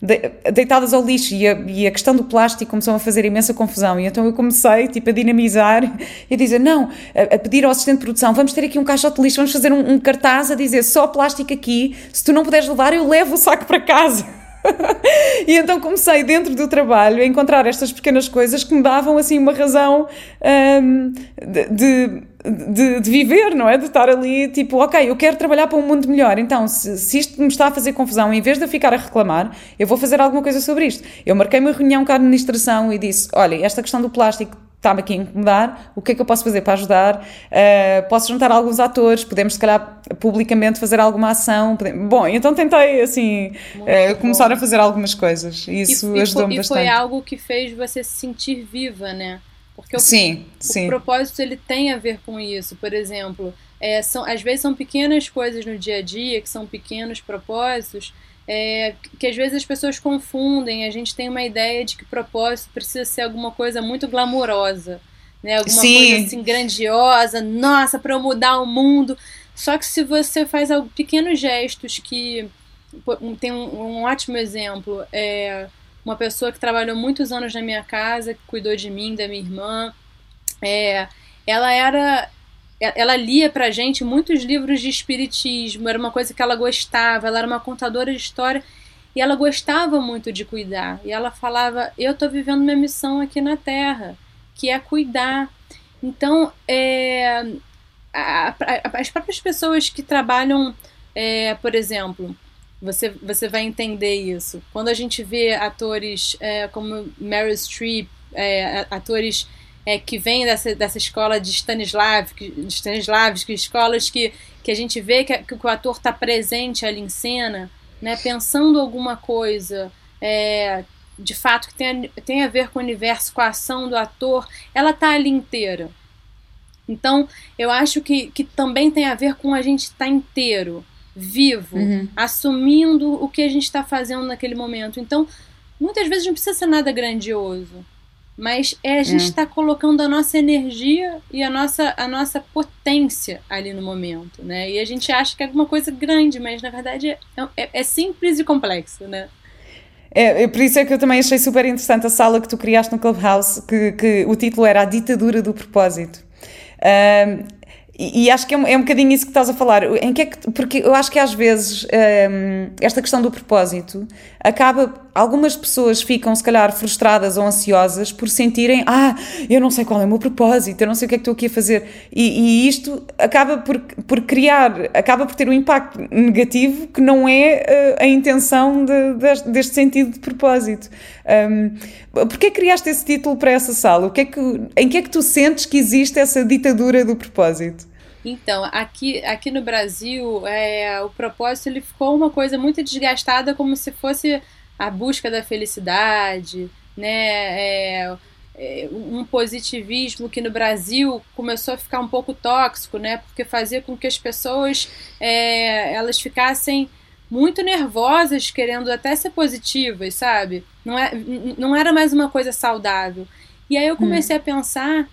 deitadas ao lixo e a, e a, questão do plástico começou a fazer imensa confusão. E então eu comecei tipo a dinamizar e a dizer não, a, a pedir ao assistente de produção vamos ter aqui um caixote de lixo, vamos fazer um, um cartaz a dizer só plástico aqui, se tu não puderes levar eu levo o saco para casa. E então comecei dentro do trabalho a encontrar estas pequenas coisas que me davam assim uma razão um, de, de de, de, viver, não é? De estar ali, tipo, ok, eu quero trabalhar para um mundo melhor, então se, se, isto me está a fazer confusão, em vez de eu ficar a reclamar, eu vou fazer alguma coisa sobre isto. Eu marquei uma reunião com a administração e disse: olha, esta questão do plástico está-me aqui a incomodar, o que é que eu posso fazer para ajudar? Uh, posso juntar alguns atores, podemos se calhar publicamente fazer alguma ação. Podemos... Bom, então tentei assim uh, começar a fazer algumas coisas e isso ajudou-me bastante. E foi algo que fez você se sentir viva, né? Porque o, sim, o propósito ele tem a ver com isso. Por exemplo, é, são, às vezes são pequenas coisas no dia a dia, que são pequenos propósitos, é, que às vezes as pessoas confundem. A gente tem uma ideia de que propósito precisa ser alguma coisa muito glamourosa, né? alguma Sim. coisa assim grandiosa, nossa, para eu mudar o mundo. Só que se você faz pequenos gestos que. Tem um, um ótimo exemplo. É, uma pessoa que trabalhou muitos anos na minha casa, que cuidou de mim, da minha irmã. É, ela era ela lia pra gente muitos livros de espiritismo, era uma coisa que ela gostava, ela era uma contadora de história e ela gostava muito de cuidar. E ela falava: Eu estou vivendo minha missão aqui na Terra, que é cuidar. Então, é, a, a, as próprias pessoas que trabalham, é, por exemplo, você, você vai entender isso. Quando a gente vê atores é, como Meryl Streep, é, atores é, que vêm dessa, dessa escola de Stanislavski, Stanislavski escolas que, que a gente vê que, que o ator está presente ali em cena, né, pensando alguma coisa é, de fato que tem tem a ver com o universo, com a ação do ator, ela está ali inteira. Então, eu acho que, que também tem a ver com a gente estar tá inteiro, vivo, uhum. assumindo o que a gente está fazendo naquele momento. Então, muitas vezes não precisa ser nada grandioso, mas é a gente estar é. tá colocando a nossa energia e a nossa, a nossa potência ali no momento, né? E a gente acha que é alguma coisa grande, mas na verdade é, é, é simples e complexo, né? É, é, por isso é que eu também achei super interessante a sala que tu criaste no Clubhouse, que, que o título era A Ditadura do Propósito. Um, e, acho que é um, é um bocadinho isso que estás a falar. Em que é que, porque eu acho que às vezes um, esta questão do propósito acaba. Algumas pessoas ficam, se calhar, frustradas ou ansiosas por sentirem: Ah, eu não sei qual é o meu propósito, eu não sei o que é que estou aqui a fazer. E, e isto acaba por, por criar, acaba por ter um impacto negativo que não é uh, a intenção de, de, deste sentido de propósito. Um, Porquê criaste esse título para essa sala? O que é que, em que é que tu sentes que existe essa ditadura do propósito? Então, aqui, aqui no Brasil, é, o propósito ele ficou uma coisa muito desgastada, como se fosse a busca da felicidade, né? É, é, um positivismo que no Brasil começou a ficar um pouco tóxico, né? Porque fazia com que as pessoas é, elas ficassem muito nervosas, querendo até ser positivas, sabe? Não, é, não era mais uma coisa saudável. E aí eu comecei hum. a pensar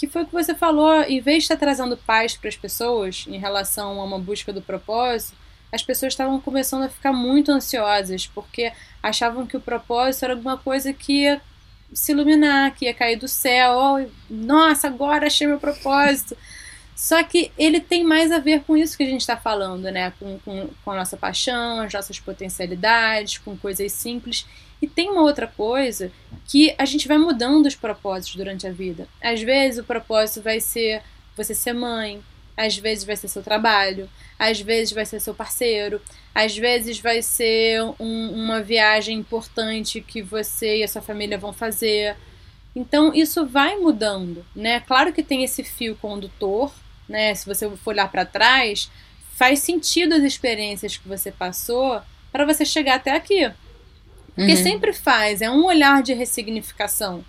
que foi o que você falou, em vez de estar trazendo paz para as pessoas em relação a uma busca do propósito, as pessoas estavam começando a ficar muito ansiosas, porque achavam que o propósito era alguma coisa que ia se iluminar, que ia cair do céu. Oh, nossa, agora achei meu propósito. Só que ele tem mais a ver com isso que a gente está falando, né? Com, com, com a nossa paixão, as nossas potencialidades, com coisas simples. E tem uma outra coisa que a gente vai mudando os propósitos durante a vida. Às vezes o propósito vai ser você ser mãe, às vezes vai ser seu trabalho, às vezes vai ser seu parceiro, às vezes vai ser um, uma viagem importante que você e a sua família vão fazer. Então isso vai mudando, né? Claro que tem esse fio condutor, né? Se você for olhar para trás, faz sentido as experiências que você passou para você chegar até aqui. Porque uhum. sempre faz, é um olhar de ressignificação.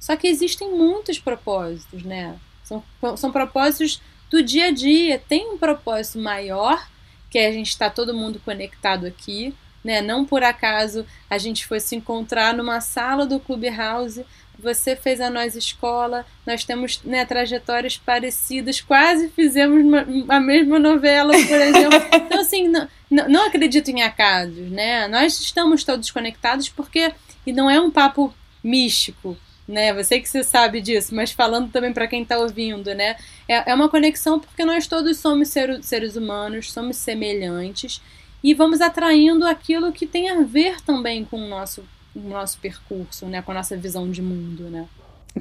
Só que existem muitos propósitos, né? São, são propósitos do dia a dia. Tem um propósito maior, que é a gente está todo mundo conectado aqui, né? Não por acaso a gente foi se encontrar numa sala do Clubhouse você fez a nós escola, nós temos né, trajetórias parecidas, quase fizemos uma, a mesma novela, por exemplo. Então, assim, não, não acredito em acasos, né? Nós estamos todos conectados porque, e não é um papo místico, né? Você que você sabe disso, mas falando também para quem está ouvindo, né? É, é uma conexão porque nós todos somos ser, seres humanos, somos semelhantes e vamos atraindo aquilo que tem a ver também com o nosso o nosso percurso, né, com a nossa visão de mundo, né?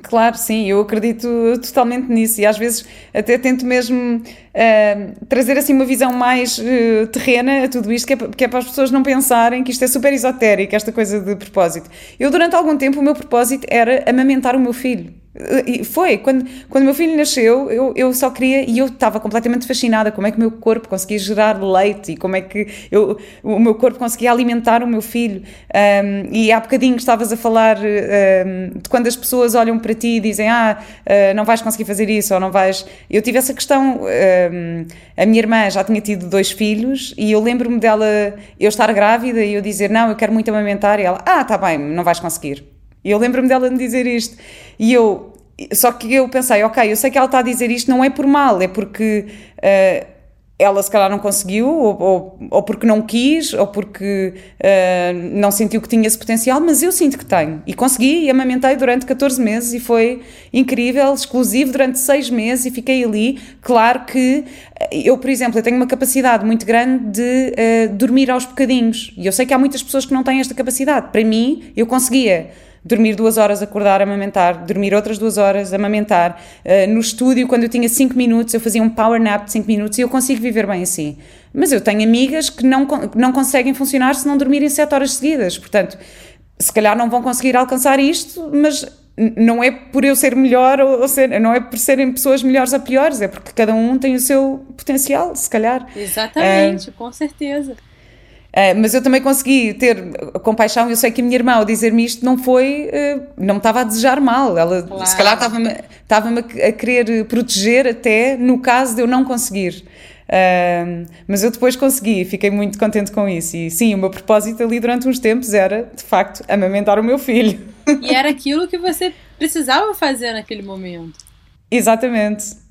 Claro, sim, eu acredito totalmente nisso e às vezes até tento mesmo uh, trazer assim uma visão mais uh, terrena a tudo isto, que é, que é, para as pessoas não pensarem que isto é super esotérico, esta coisa de propósito. Eu durante algum tempo o meu propósito era amamentar o meu filho. E foi, quando, quando meu filho nasceu, eu, eu só queria, e eu estava completamente fascinada como é que o meu corpo conseguia gerar leite e como é que eu, o meu corpo conseguia alimentar o meu filho. Um, e há bocadinho estavas a falar um, de quando as pessoas olham para ti e dizem: Ah, uh, não vais conseguir fazer isso, ou não vais. Eu tive essa questão. Um, a minha irmã já tinha tido dois filhos e eu lembro-me dela, eu estar grávida e eu dizer: Não, eu quero muito amamentar, e ela: Ah, tá bem, não vais conseguir. E eu lembro-me dela me dizer isto. E eu, só que eu pensei, ok, eu sei que ela está a dizer isto não é por mal, é porque uh, ela se calhar não conseguiu, ou, ou, ou porque não quis, ou porque uh, não sentiu que tinha esse potencial, mas eu sinto que tenho. E consegui e amamentei durante 14 meses e foi incrível, exclusivo durante 6 meses e fiquei ali. Claro que eu, por exemplo, eu tenho uma capacidade muito grande de uh, dormir aos bocadinhos. E eu sei que há muitas pessoas que não têm esta capacidade. Para mim, eu conseguia dormir duas horas, acordar, amamentar, dormir outras duas horas, amamentar. Uh, no estúdio, quando eu tinha cinco minutos, eu fazia um power nap de cinco minutos e eu consigo viver bem assim. Mas eu tenho amigas que não, não conseguem funcionar se não dormirem sete horas seguidas. Portanto, se calhar não vão conseguir alcançar isto, mas não é por eu ser melhor ou ser, não é por serem pessoas melhores ou piores, é porque cada um tem o seu potencial, se calhar. Exatamente, com certeza. Uh, mas eu também consegui ter compaixão. Eu sei que a minha irmã, ao dizer-me isto, não foi. Uh, não me estava a desejar mal. Ela, claro. se calhar, estava-me estava a querer proteger, até no caso de eu não conseguir. Uh, mas eu depois consegui, fiquei muito contente com isso. E sim, o meu propósito ali durante uns tempos era, de facto, amamentar o meu filho. E era aquilo que você precisava fazer naquele momento. Exatamente.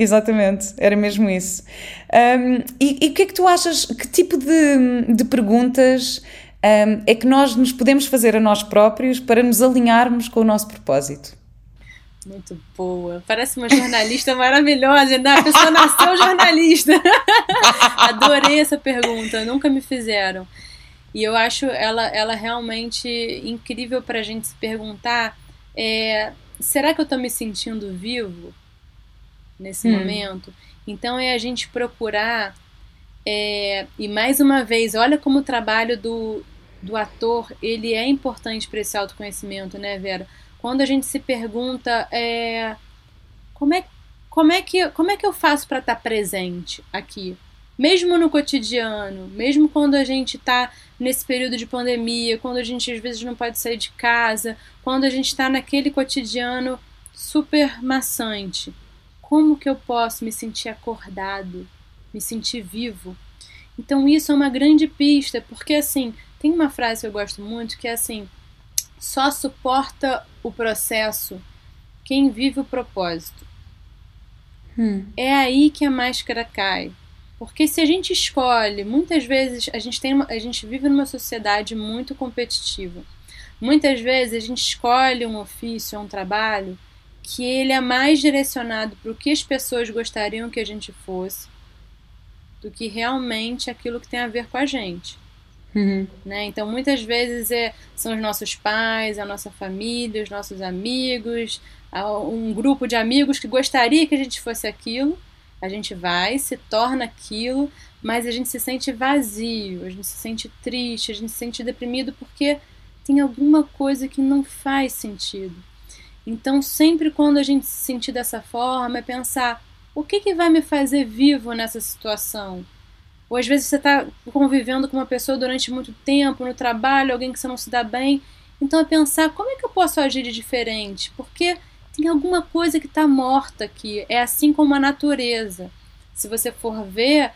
Exatamente, era mesmo isso. Um, e, o que é que tu achas? Que tipo de, de perguntas um, é que nós nos podemos fazer a nós próprios para nos alinharmos com o nosso propósito? Muito boa. Parece uma jornalista maravilhosa? A pessoa nasceu jornalista. Adorei essa pergunta, nunca me fizeram. E eu acho ela, ela realmente incrível para a gente se perguntar: é, será que eu estou me sentindo vivo? Nesse hum. momento. Então é a gente procurar, é, e mais uma vez, olha como o trabalho do, do ator ele é importante para esse autoconhecimento, né, Vera? Quando a gente se pergunta é, como, é, como, é que, como é que eu faço para estar tá presente aqui? Mesmo no cotidiano, mesmo quando a gente está nesse período de pandemia, quando a gente às vezes não pode sair de casa, quando a gente está naquele cotidiano super maçante como que eu posso me sentir acordado, me sentir vivo? Então isso é uma grande pista, porque assim, tem uma frase que eu gosto muito que é assim: só suporta o processo quem vive o propósito. Hum. É aí que a máscara cai. Porque se a gente escolhe, muitas vezes a gente tem uma, a gente vive numa sociedade muito competitiva. Muitas vezes a gente escolhe um ofício, um trabalho que ele é mais direcionado para o que as pessoas gostariam que a gente fosse do que realmente aquilo que tem a ver com a gente. Uhum. Né? Então, muitas vezes é, são os nossos pais, a nossa família, os nossos amigos, um grupo de amigos que gostaria que a gente fosse aquilo. A gente vai, se torna aquilo, mas a gente se sente vazio, a gente se sente triste, a gente se sente deprimido porque tem alguma coisa que não faz sentido. Então, sempre quando a gente se sentir dessa forma, é pensar: o que, que vai me fazer vivo nessa situação? Ou às vezes você está convivendo com uma pessoa durante muito tempo, no trabalho, alguém que você não se dá bem. Então, é pensar: como é que eu posso agir de diferente? Porque tem alguma coisa que está morta aqui. É assim como a natureza. Se você for ver,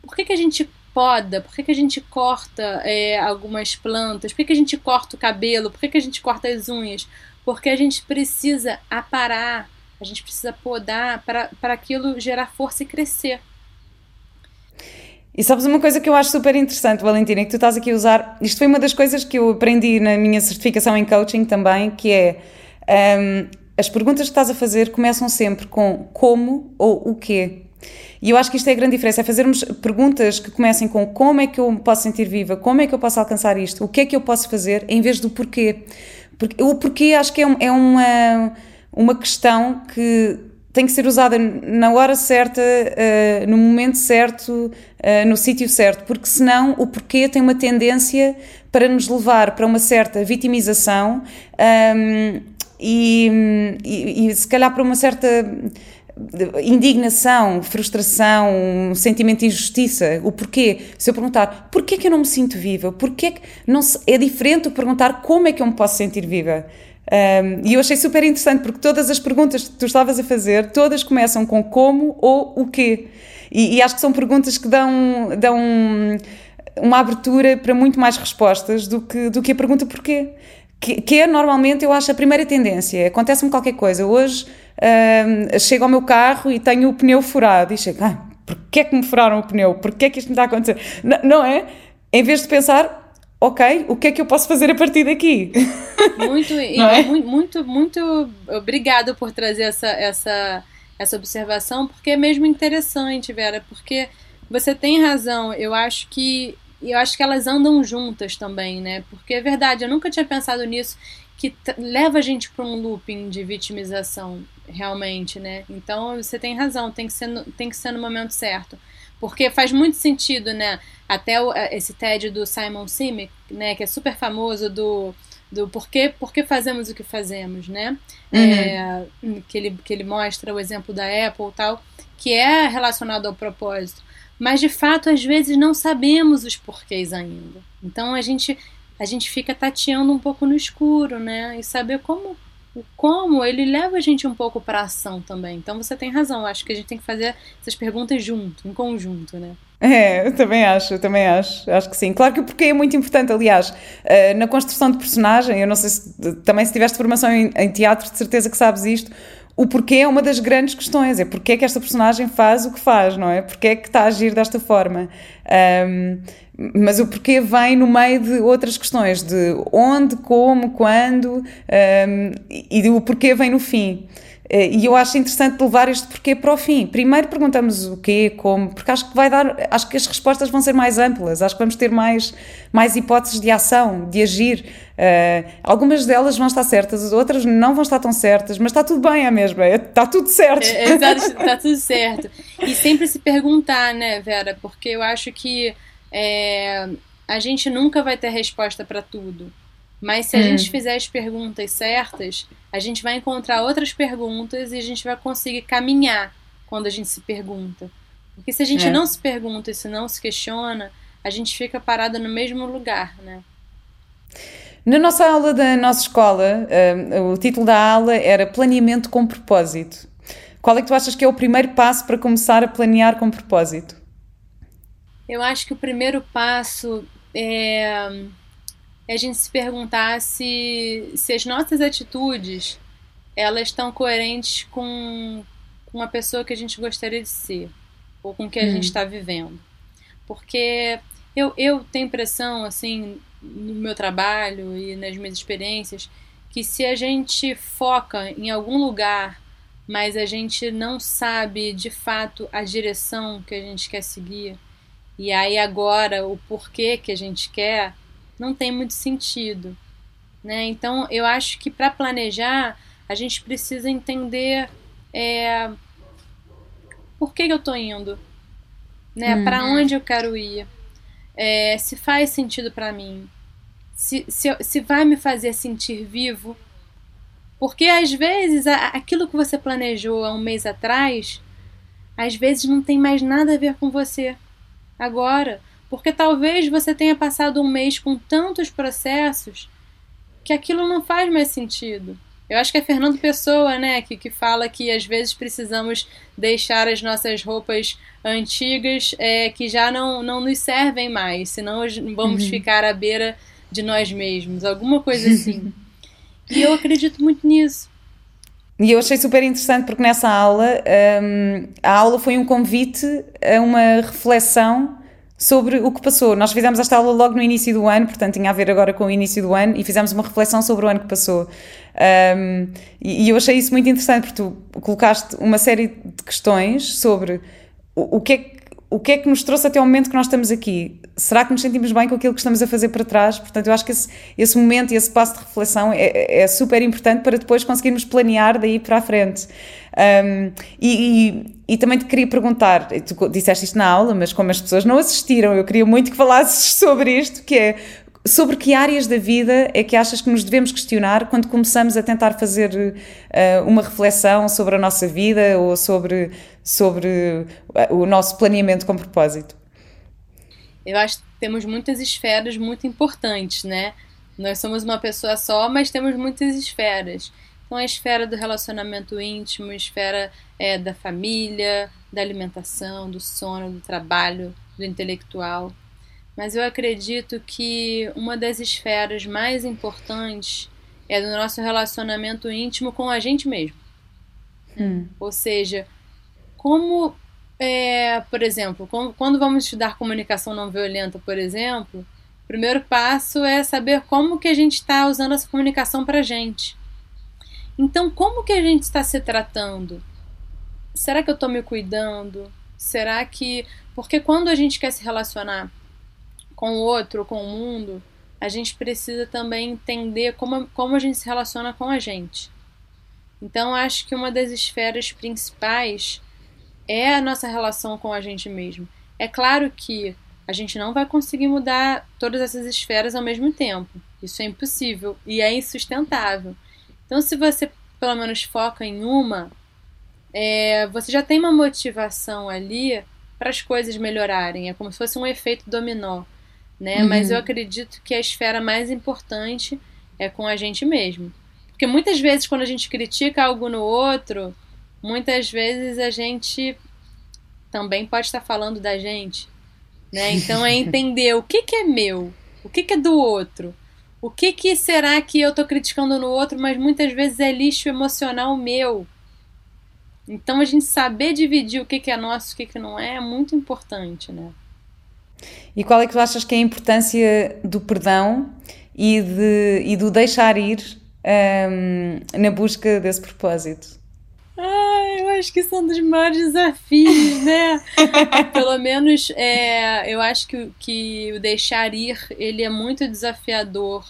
por que, que a gente poda? Por que, que a gente corta é, algumas plantas? Por que, que a gente corta o cabelo? Por que, que a gente corta as unhas? Porque a gente precisa aparar, a gente precisa podar para aquilo gerar força e crescer. E sabes uma coisa que eu acho super interessante, Valentina, que tu estás aqui a usar, isto foi uma das coisas que eu aprendi na minha certificação em coaching também, que é um, as perguntas que estás a fazer começam sempre com como ou o quê. E eu acho que isto é a grande diferença, é fazermos perguntas que comecem com como é que eu me posso sentir viva, como é que eu posso alcançar isto, o que é que eu posso fazer, em vez do porquê. Porque, o porquê acho que é, é uma, uma questão que tem que ser usada na hora certa, uh, no momento certo, uh, no sítio certo, porque senão o porquê tem uma tendência para nos levar para uma certa vitimização um, ehm, e, e, e se calhar para uma certa indignação, frustração, um sentimento de injustiça, o porquê. Se eu perguntar porquê que eu não me sinto viva, porquê que não se, é diferente do perguntar como é que eu me posso sentir viva. Um, e eu achei super interessante porque todas as perguntas que tu estavas a fazer, todas começam com como ou o quê. E, e acho que são perguntas que dão, dão uma abertura para muito mais respostas do que, do que a pergunta porquê. Que, que é normalmente, eu acho, a primeira tendência. Acontece-me qualquer coisa. Hoje chego ao meu carro e tenho o pneu furado. E chego, ah, porquê é que me furaram o pneu? Porquê é que isto me está a acontecer? Não, não é? Em vez de pensar, ok, o que é que eu posso fazer a partir daqui? Muito, é? muito, muito, muito obrigado por trazer essa, essa, essa observação, porque é mesmo interessante, Vera, porque você tem razão. Eu acho que eu acho que elas andam juntas também, né? Porque é verdade, eu nunca tinha pensado nisso. que leva a gente para um looping de vitimização, realmente, né? Então você tem razão, tem que ser no, tem que ser no momento certo. Porque faz muito sentido, né? Até o, esse TED do Simon Sinek, né, que é super famoso do do porquê, porquê fazemos o que fazemos, né? Uhum. É, que, ele, que ele mostra o exemplo da Apple e tal, que é relacionado ao propósito. Mas de fato, às vezes não sabemos os porquês ainda. Então a gente a gente fica tateando um pouco no escuro, né? E saber como o como ele leva a gente um pouco para ação também. Então você tem razão, acho que a gente tem que fazer essas perguntas junto, em conjunto, né? É, eu também acho, eu também acho, acho que sim. Claro que o porquê é muito importante, aliás, uh, na construção de personagem, eu não sei se também se tiveste formação em, em, teatro, de certeza que sabes isto, o porquê é uma das grandes questões, é porquê é que esta personagem faz o que faz, não é? Porquê é que está a agir desta forma. Um, mas o porquê vem no meio de outras questões, de onde, como, quando, um, e o porquê vem no fim. Eh, e eu acho interessante levar este porquê para o fim. Primeiro perguntamos o quê, como, porque acho que vai dar, acho que as respostas vão ser mais amplas, acho que vamos ter mais, mais hipóteses de ação, de agir. Uh, algumas delas vão estar certas, outras não vão estar tão certas, mas está tudo bem, é mesmo, é, está tudo certo. É, é, está tudo certo. E sempre se perguntar, né, Vera, porque eu acho que é, a gente nunca vai ter resposta para tudo. Mas se a hum. gente fizer as perguntas certas, a gente vai encontrar outras perguntas e a gente vai conseguir caminhar quando a gente se pergunta. Porque se a gente é. não se pergunta e se não se questiona, a gente fica parada no mesmo lugar, né? Na nossa aula da nossa escola, uh, o título da aula era Planeamento com Propósito. Qual é que tu achas que é o primeiro passo para começar a planear com propósito? Eu acho que o primeiro passo é é a gente se perguntar se, se as nossas atitudes elas estão coerentes com, com a pessoa que a gente gostaria de ser ou com o que a uhum. gente está vivendo. Porque eu, eu tenho impressão, assim, no meu trabalho e nas minhas experiências, que se a gente foca em algum lugar, mas a gente não sabe de fato a direção que a gente quer seguir, e aí agora o porquê que a gente quer, não tem muito sentido. Né? Então, eu acho que para planejar, a gente precisa entender é, por que, que eu estou indo, né? Uhum. para onde eu quero ir, é, se faz sentido para mim, se, se, se vai me fazer sentir vivo. Porque às vezes aquilo que você planejou há um mês atrás, às vezes não tem mais nada a ver com você agora. Porque talvez você tenha passado um mês com tantos processos que aquilo não faz mais sentido. Eu acho que é Fernando Pessoa, né, que, que fala que às vezes precisamos deixar as nossas roupas antigas é, que já não, não nos servem mais, senão vamos uhum. ficar à beira de nós mesmos, alguma coisa assim. e eu acredito muito nisso. E eu achei super interessante porque nessa aula, um, a aula foi um convite a uma reflexão sobre o que passou. Nós fizemos esta aula logo no início do ano, portanto tinha a ver agora com o início do ano, e fizemos uma reflexão sobre o ano que passou. Um, e, e, eu achei isso muito interessante, porque tu colocaste uma série de questões sobre o, o que é o que é que nos trouxe até o momento que nós estamos aqui? Será que nos sentimos bem com aquilo que estamos a fazer para trás? Portanto, eu acho que esse, esse momento e esse passo de reflexão é, é, super importante para depois conseguirmos planear daí para a frente. Um, e, e, e, também te queria perguntar, tu disseste isto na aula, mas como as pessoas não assistiram, eu queria muito que falasses sobre isto, que é sobre que áreas da vida é que achas que nos devemos questionar quando começamos a tentar fazer uh, uma reflexão sobre a nossa vida ou sobre, sobre o nosso planeamento com propósito? Eu acho que temos muitas esferas muito importantes, né? Nós somos uma pessoa só, mas temos muitas esferas. Então, a esfera do relacionamento íntimo, a esfera é, da família, da alimentação, do sono, do trabalho, do intelectual. Mas eu acredito que uma das esferas mais importantes é do nosso relacionamento íntimo com a gente mesmo. Hum. Ou seja, como, é, por exemplo, quando vamos estudar comunicação não violenta, por exemplo, o primeiro passo é saber como que a gente está usando essa comunicação para a gente. Então, como que a gente está se tratando? Será que eu estou me cuidando? Será que. Porque quando a gente quer se relacionar com o outro, com o mundo, a gente precisa também entender como, como a gente se relaciona com a gente. Então, acho que uma das esferas principais é a nossa relação com a gente mesmo. É claro que a gente não vai conseguir mudar todas essas esferas ao mesmo tempo. Isso é impossível e é insustentável. Então, se você pelo menos foca em uma, é, você já tem uma motivação ali para as coisas melhorarem. É como se fosse um efeito dominó, né? Uhum. Mas eu acredito que a esfera mais importante é com a gente mesmo. Porque muitas vezes quando a gente critica algo no outro, muitas vezes a gente também pode estar falando da gente, né? Então é entender o que, que é meu, o que, que é do outro. O que, que será que eu estou criticando no outro, mas muitas vezes é lixo emocional meu? Então a gente saber dividir o que, que é nosso o que, que não é é muito importante, né? E qual é que tu achas que é a importância do perdão e, de, e do deixar ir um, na busca desse propósito? Ah, eu acho que são dos maiores desafios, né? Pelo menos é, eu acho que, que o deixar ir ele é muito desafiador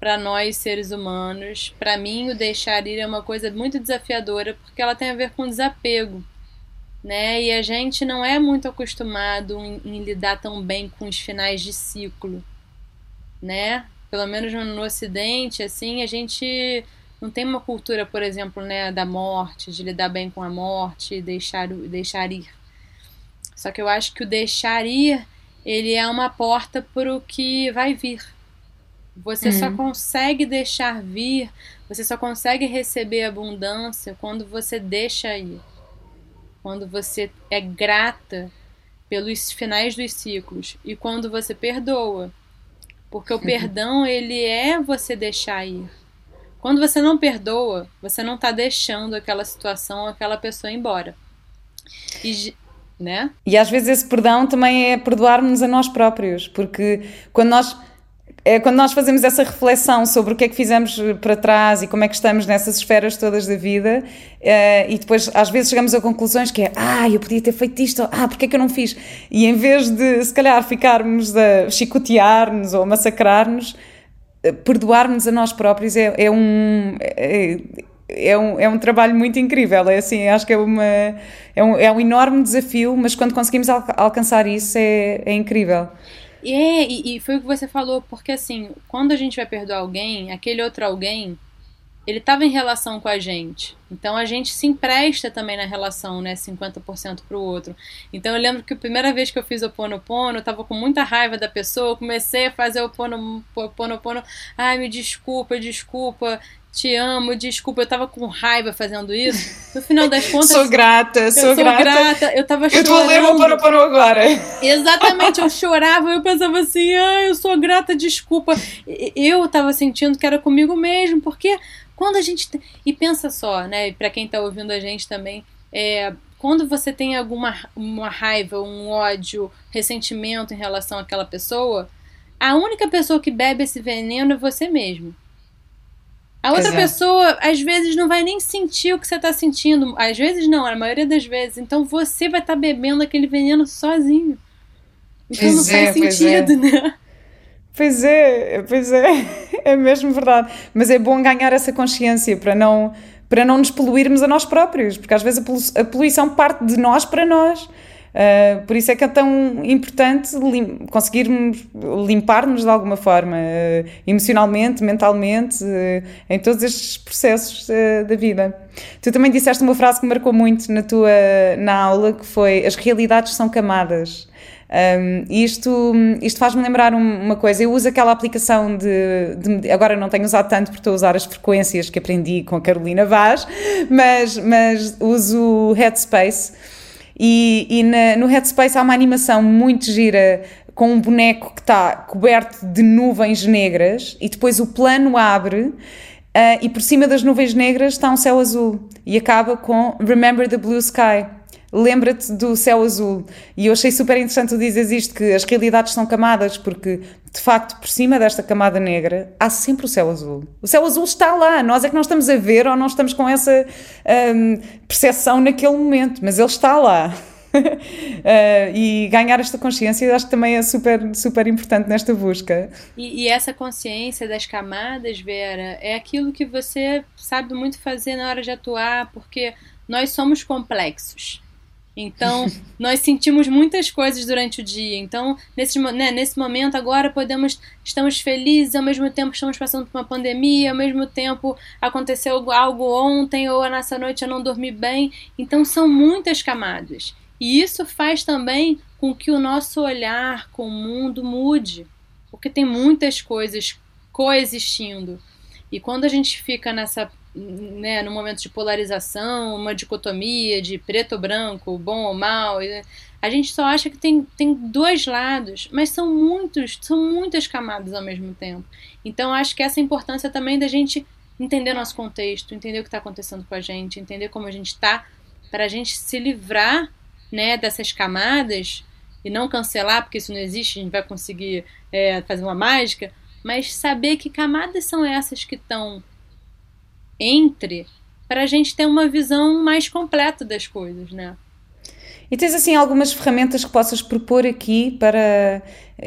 para nós seres humanos. Para mim, o deixar ir é uma coisa muito desafiadora porque ela tem a ver com desapego, né? E a gente não é muito acostumado em, em lidar tão bem com os finais de ciclo, né? Pelo menos no, no Ocidente, assim, a gente não tem uma cultura, por exemplo, né, da morte, de lidar bem com a morte, deixar deixar ir. Só que eu acho que o deixar ir, ele é uma porta para o que vai vir você uhum. só consegue deixar vir, você só consegue receber abundância quando você deixa ir. Quando você é grata pelos finais dos ciclos e quando você perdoa. Porque o perdão, ele é você deixar ir. Quando você não perdoa, você não está deixando aquela situação, aquela pessoa embora. E, né? e às vezes esse perdão também é perdoarmos a nós próprios, porque quando nós é quando nós fazemos essa reflexão sobre o que é que fizemos para trás e como é que estamos nessas esferas todas da vida, uh, e depois às vezes chegamos a conclusões que é, ah, eu podia ter feito isto, ah, porque é que eu não fiz? E em vez de, se calhar, ficarmos a chicotear-nos ou a massacrar-nos, eh, perdoar-nos a nós próprios é, é um. É, é um, é um trabalho muito incrível, é assim, acho que é, uma, é, um, é um enorme desafio, mas quando conseguimos al alcançar isso é, é incrível. É, e, e foi o que você falou, porque assim, quando a gente vai perdoar alguém, aquele outro alguém, ele estava em relação com a gente. Então a gente se empresta também na relação, né? 50% para o outro. Então eu lembro que a primeira vez que eu fiz o Pono Pono, eu tava com muita raiva da pessoa, eu comecei a fazer o Pono Pono Pono. Ai, me desculpa, desculpa te amo, desculpa, eu tava com raiva fazendo isso. No final das contas. sou grata, sou, eu sou grata. grata. Eu tava chorando. Eu tô lendo para para agora. Exatamente, eu chorava, eu pensava assim, ah, eu sou grata, desculpa. Eu tava sentindo que era comigo mesmo, porque quando a gente. E pensa só, né, para quem tá ouvindo a gente também, é, quando você tem alguma uma raiva, um ódio, ressentimento em relação àquela pessoa, a única pessoa que bebe esse veneno é você mesmo. A outra Exato. pessoa, às vezes, não vai nem sentir o que você está sentindo. Às vezes, não, a maioria das vezes. Então, você vai estar tá bebendo aquele veneno sozinho. Então, pois não é, faz sentido, é. né? Pois é, pois é. É mesmo verdade. Mas é bom ganhar essa consciência para não, para não nos poluirmos a nós próprios. Porque, às vezes, a poluição parte de nós para nós. Uh, por isso é que é tão importante lim conseguirmos limpar-nos de alguma forma, uh, emocionalmente, mentalmente, uh, em todos estes processos da vida. Tu também disseste uma frase que marcou muito na tua na aula, que foi as realidades são camadas. Um, isto isto faz-me lembrar uma coisa. Eu uso aquela aplicação de, de, Agora não tenho usado tanto porque estou a usar as frequências que aprendi com a Carolina Vaz, mas, mas uso o Headspace e, e na, no Headspace há uma animação muito gira com um boneco que está coberto de nuvens negras e depois o plano abre uh, e por cima das nuvens negras está um céu azul e acaba com Remember the Blue Sky lembra-te do céu azul. E eu achei super interessante tu dizes isto, que as realidades são camadas, porque de facto, por cima desta camada negra, há sempre o céu azul. O céu azul está lá, nós é que não estamos a ver ou não estamos com essa hum, percepção naquele momento, mas ele está lá. uh, e ganhar esta consciência acho que também é super, super importante nesta busca. E, e, essa consciência das camadas, Vera, é aquilo que você sabe muito fazer na hora de atuar, porque nós somos complexos. Então, nós sentimos muitas coisas durante o dia. Então, nesse, né, nesse momento agora podemos estamos felizes, ao mesmo tempo estamos passando por uma pandemia, ao mesmo tempo aconteceu algo ontem ou nessa noite eu não dormi bem. Então, são muitas camadas. E isso faz também com que o nosso olhar com o mundo mude, porque tem muitas coisas coexistindo. E quando a gente fica nessa né, no momento de polarização, uma dicotomia de preto ou branco, bom ou mal, a gente só acha que tem, tem dois lados, mas são muitos, são muitas camadas ao mesmo tempo. Então acho que essa importância também da gente entender nosso contexto, entender o que está acontecendo com a gente, entender como a gente está, para a gente se livrar né, dessas camadas e não cancelar, porque isso não existe, a gente vai conseguir é, fazer uma mágica, mas saber que camadas são essas que estão entre para a gente ter uma visão mais completa das coisas, né? E tens assim algumas ferramentas que possas propor aqui para,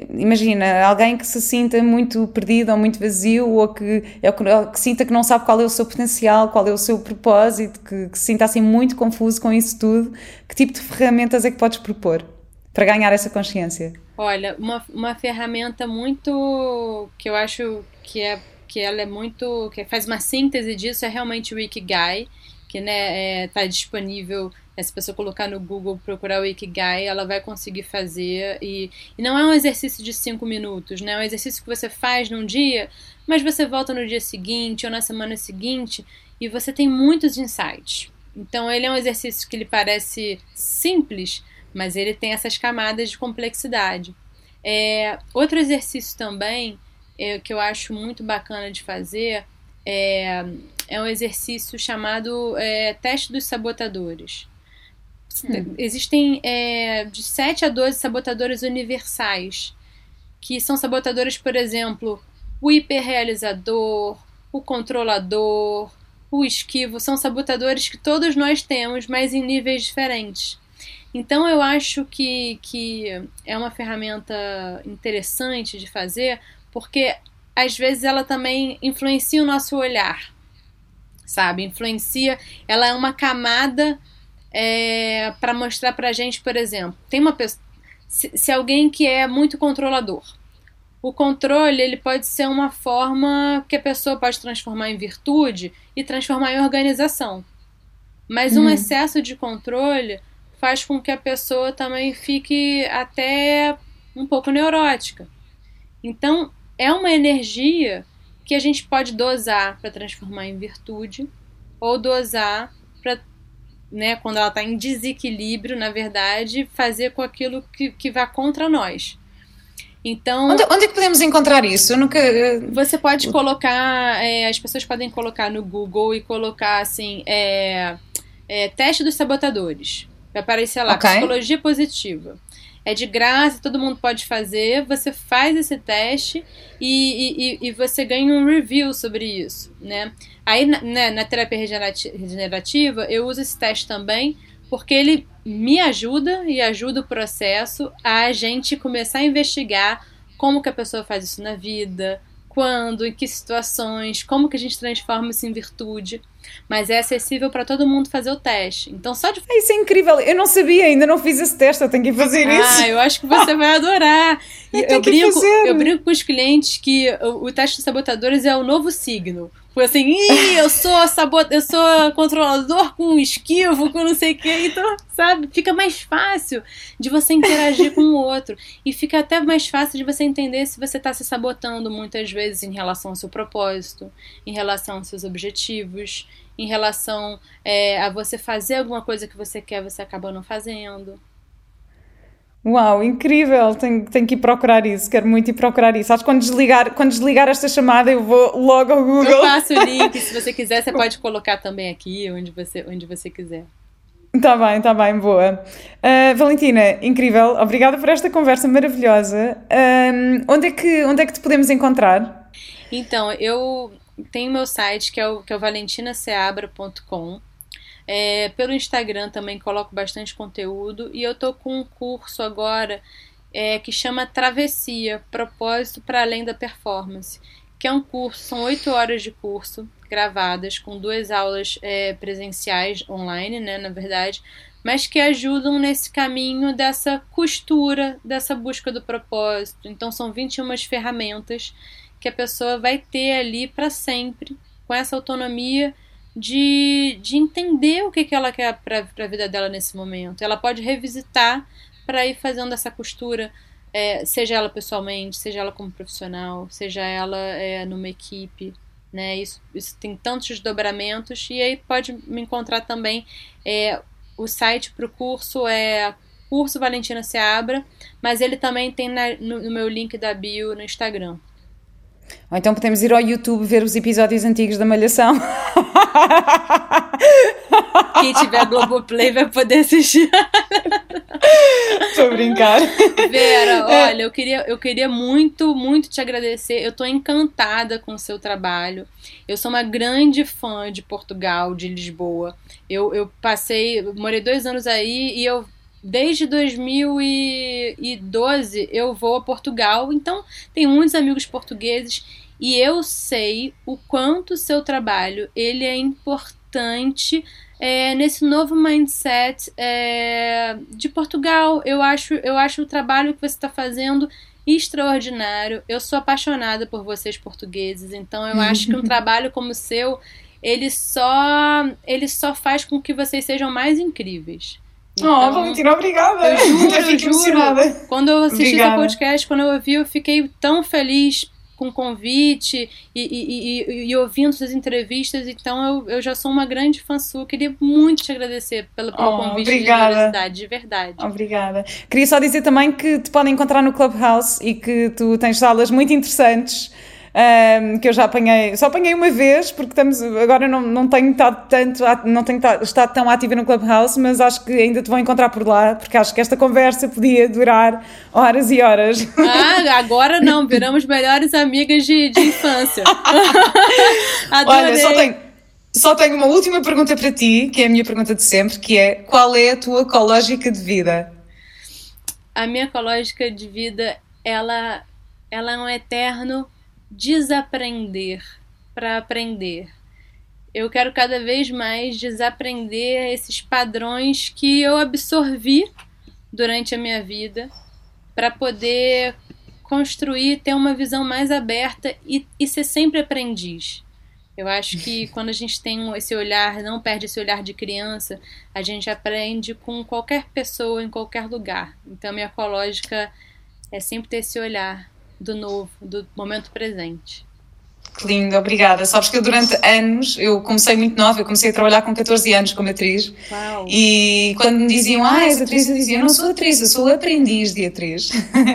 imagina, alguém que se sinta muito perdido ou muito vazio ou que, é que sinta que não sabe qual é o seu potencial, qual é o seu propósito, que, que se sinta assim muito confuso com isso tudo, que tipo de ferramentas é que podes propor para ganhar essa consciência? Olha, uma, uma ferramenta muito que eu acho que é que ela é muito. que faz uma síntese disso, é realmente o Ikigai, que né, é, tá disponível. Né, se a pessoa colocar no Google, procurar o Ikigai, ela vai conseguir fazer. E, e não é um exercício de cinco minutos, né? É um exercício que você faz num dia, mas você volta no dia seguinte ou na semana seguinte e você tem muitos insights. Então ele é um exercício que ele parece simples, mas ele tem essas camadas de complexidade. É, outro exercício também é, que eu acho muito bacana de fazer é, é um exercício chamado é, teste dos sabotadores. Hum. Existem é, de 7 a 12 sabotadores universais, que são sabotadores, por exemplo, o hiperrealizador, o controlador, o esquivo, são sabotadores que todos nós temos, mas em níveis diferentes. Então eu acho que, que é uma ferramenta interessante de fazer, porque às vezes ela também influencia o nosso olhar, sabe? Influencia, ela é uma camada é, para mostrar pra gente, por exemplo, tem uma pessoa, se, se alguém que é muito controlador, o controle ele pode ser uma forma que a pessoa pode transformar em virtude e transformar em organização. Mas um uhum. excesso de controle faz com que a pessoa também fique até um pouco neurótica. Então, é uma energia que a gente pode dosar para transformar em virtude ou dosar para, né, quando ela está em desequilíbrio, na verdade, fazer com aquilo que, que vá contra nós. Então, onde, onde é que podemos encontrar isso? Eu nunca. Você pode colocar, é, as pessoas podem colocar no Google e colocar assim, é, é, teste dos sabotadores. Vai aparecer lá, okay. psicologia positiva é de graça, todo mundo pode fazer. Você faz esse teste e, e, e você ganha um review sobre isso, né? Aí, né, na terapia regenerativa, eu uso esse teste também porque ele me ajuda e ajuda o processo a gente começar a investigar como que a pessoa faz isso na vida, quando, em que situações, como que a gente transforma isso em virtude. Mas é acessível para todo mundo fazer o teste. Então só de Isso é incrível. Eu não sabia, ainda não fiz esse teste, eu tenho que fazer ah, isso. Ah, eu acho que você vai adorar. eu, eu brinco, eu brinco com os clientes que o, o teste de sabotadores é o novo signo. Assim, Ih, eu sou sabot... eu sou controlador com esquivo, com não sei o que, então, sabe? Fica mais fácil de você interagir com o outro. E fica até mais fácil de você entender se você está se sabotando muitas vezes em relação ao seu propósito, em relação aos seus objetivos, em relação é, a você fazer alguma coisa que você quer, você acaba não fazendo. Uau, incrível! Tenho, tenho que ir procurar isso, quero muito ir procurar isso. Acho que quando desligar, quando desligar esta chamada eu vou logo ao Google. Eu passo o link, se você quiser, você pode colocar também aqui, onde você, onde você quiser. Tá bem, tá bem, boa. Uh, Valentina, incrível, obrigada por esta conversa maravilhosa. Um, onde, é que, onde é que te podemos encontrar? Então, eu tenho meu site que é o, que é o valentinaseabra.com É, pelo Instagram também coloco bastante conteúdo e eu tô com um curso agora é, que chama Travessia Propósito para Além da Performance, que é um curso, são oito horas de curso gravadas com duas aulas é, presenciais online, né, na verdade, mas que ajudam nesse caminho dessa costura, dessa busca do propósito. Então são 21 ferramentas que a pessoa vai ter ali para sempre, com essa autonomia de, de entender o que, que ela quer para a vida dela nesse momento. Ela pode revisitar para ir fazendo essa costura, é, seja ela pessoalmente, seja ela como profissional, seja ela é, numa equipe. Né? Isso, isso tem tantos desdobramentos, e aí pode me encontrar também. É, o site para o curso é curso Valentina Seabra, mas ele também tem na, no, no meu link da bio no Instagram. Ou então podemos ir ao YouTube ver os episódios antigos da Malhação. Quem tiver Globoplay vai poder assistir. A brincar. Vera, olha, eu queria, eu queria muito, muito te agradecer. Eu estou encantada com o seu trabalho. Eu sou uma grande fã de Portugal, de Lisboa. Eu, eu passei, morei dois anos aí e eu desde 2012 eu vou a Portugal, então tenho muitos amigos portugueses e eu sei o quanto o seu trabalho ele é importante é, nesse novo mindset é, de Portugal. Eu acho, eu acho o trabalho que você está fazendo extraordinário. Eu sou apaixonada por vocês portugueses, então eu acho que um trabalho como o seu ele só ele só faz com que vocês sejam mais incríveis. Então, oh, Valentina, obrigada. Eu juro, eu juro. Quando eu assisti o podcast, quando eu ouvi, eu fiquei tão feliz com o convite e, e, e, e, ouvindo suas entrevistas, então eu, eu já sou uma grande fã sua. Queria muito te agradecer pelo, pelo oh, convite obrigada. de de verdade. Obrigada. Queria só dizer também que te podem encontrar no Clubhouse e que tu tens salas muito interessantes um, que eu já apanhei, só apanhei uma vez, porque estamos, agora não, não tenho estado tanto, não tenho estado tão ativa no Clubhouse, mas acho que ainda te vou encontrar por lá, porque acho que esta conversa podia durar horas e horas. Ah, agora não, viramos melhores amigas de, de infância. Adorei. Olha, só tenho, só tenho uma última pergunta para ti, que é a minha pergunta de sempre, que é qual é a tua ecológica de vida? A minha ecológica de vida, ela, ela é um eterno desaprender para aprender. Eu quero cada vez mais desaprender esses padrões que eu absorvi durante a minha vida para poder construir, ter uma visão mais aberta e, e ser sempre aprendiz. Eu acho que quando a gente tem esse olhar, não perde esse olhar de criança, a gente aprende com qualquer pessoa em qualquer lugar. Então, minha ecológica é sempre ter esse olhar do novo, do momento presente. Que lindo, obrigada. Sabes que eu durante anos, eu comecei muito nova, eu comecei a trabalhar com 14 anos como atriz. Uau. E quando me diziam, ah, és atriz, eu dizia, eu não sou atriz, eu sou aprendiz de atriz.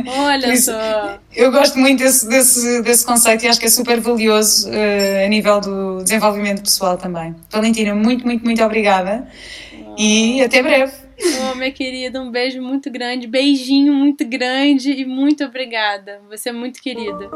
Olha só. Eu gosto muito desse, desse, desse conceito e acho que é super valioso uh, a nível do desenvolvimento pessoal também. Valentina, muito, muito, muito obrigada oh. e até breve. Oh, minha querida, um beijo muito grande, beijinho muito grande e muito obrigada. Você é muito querida.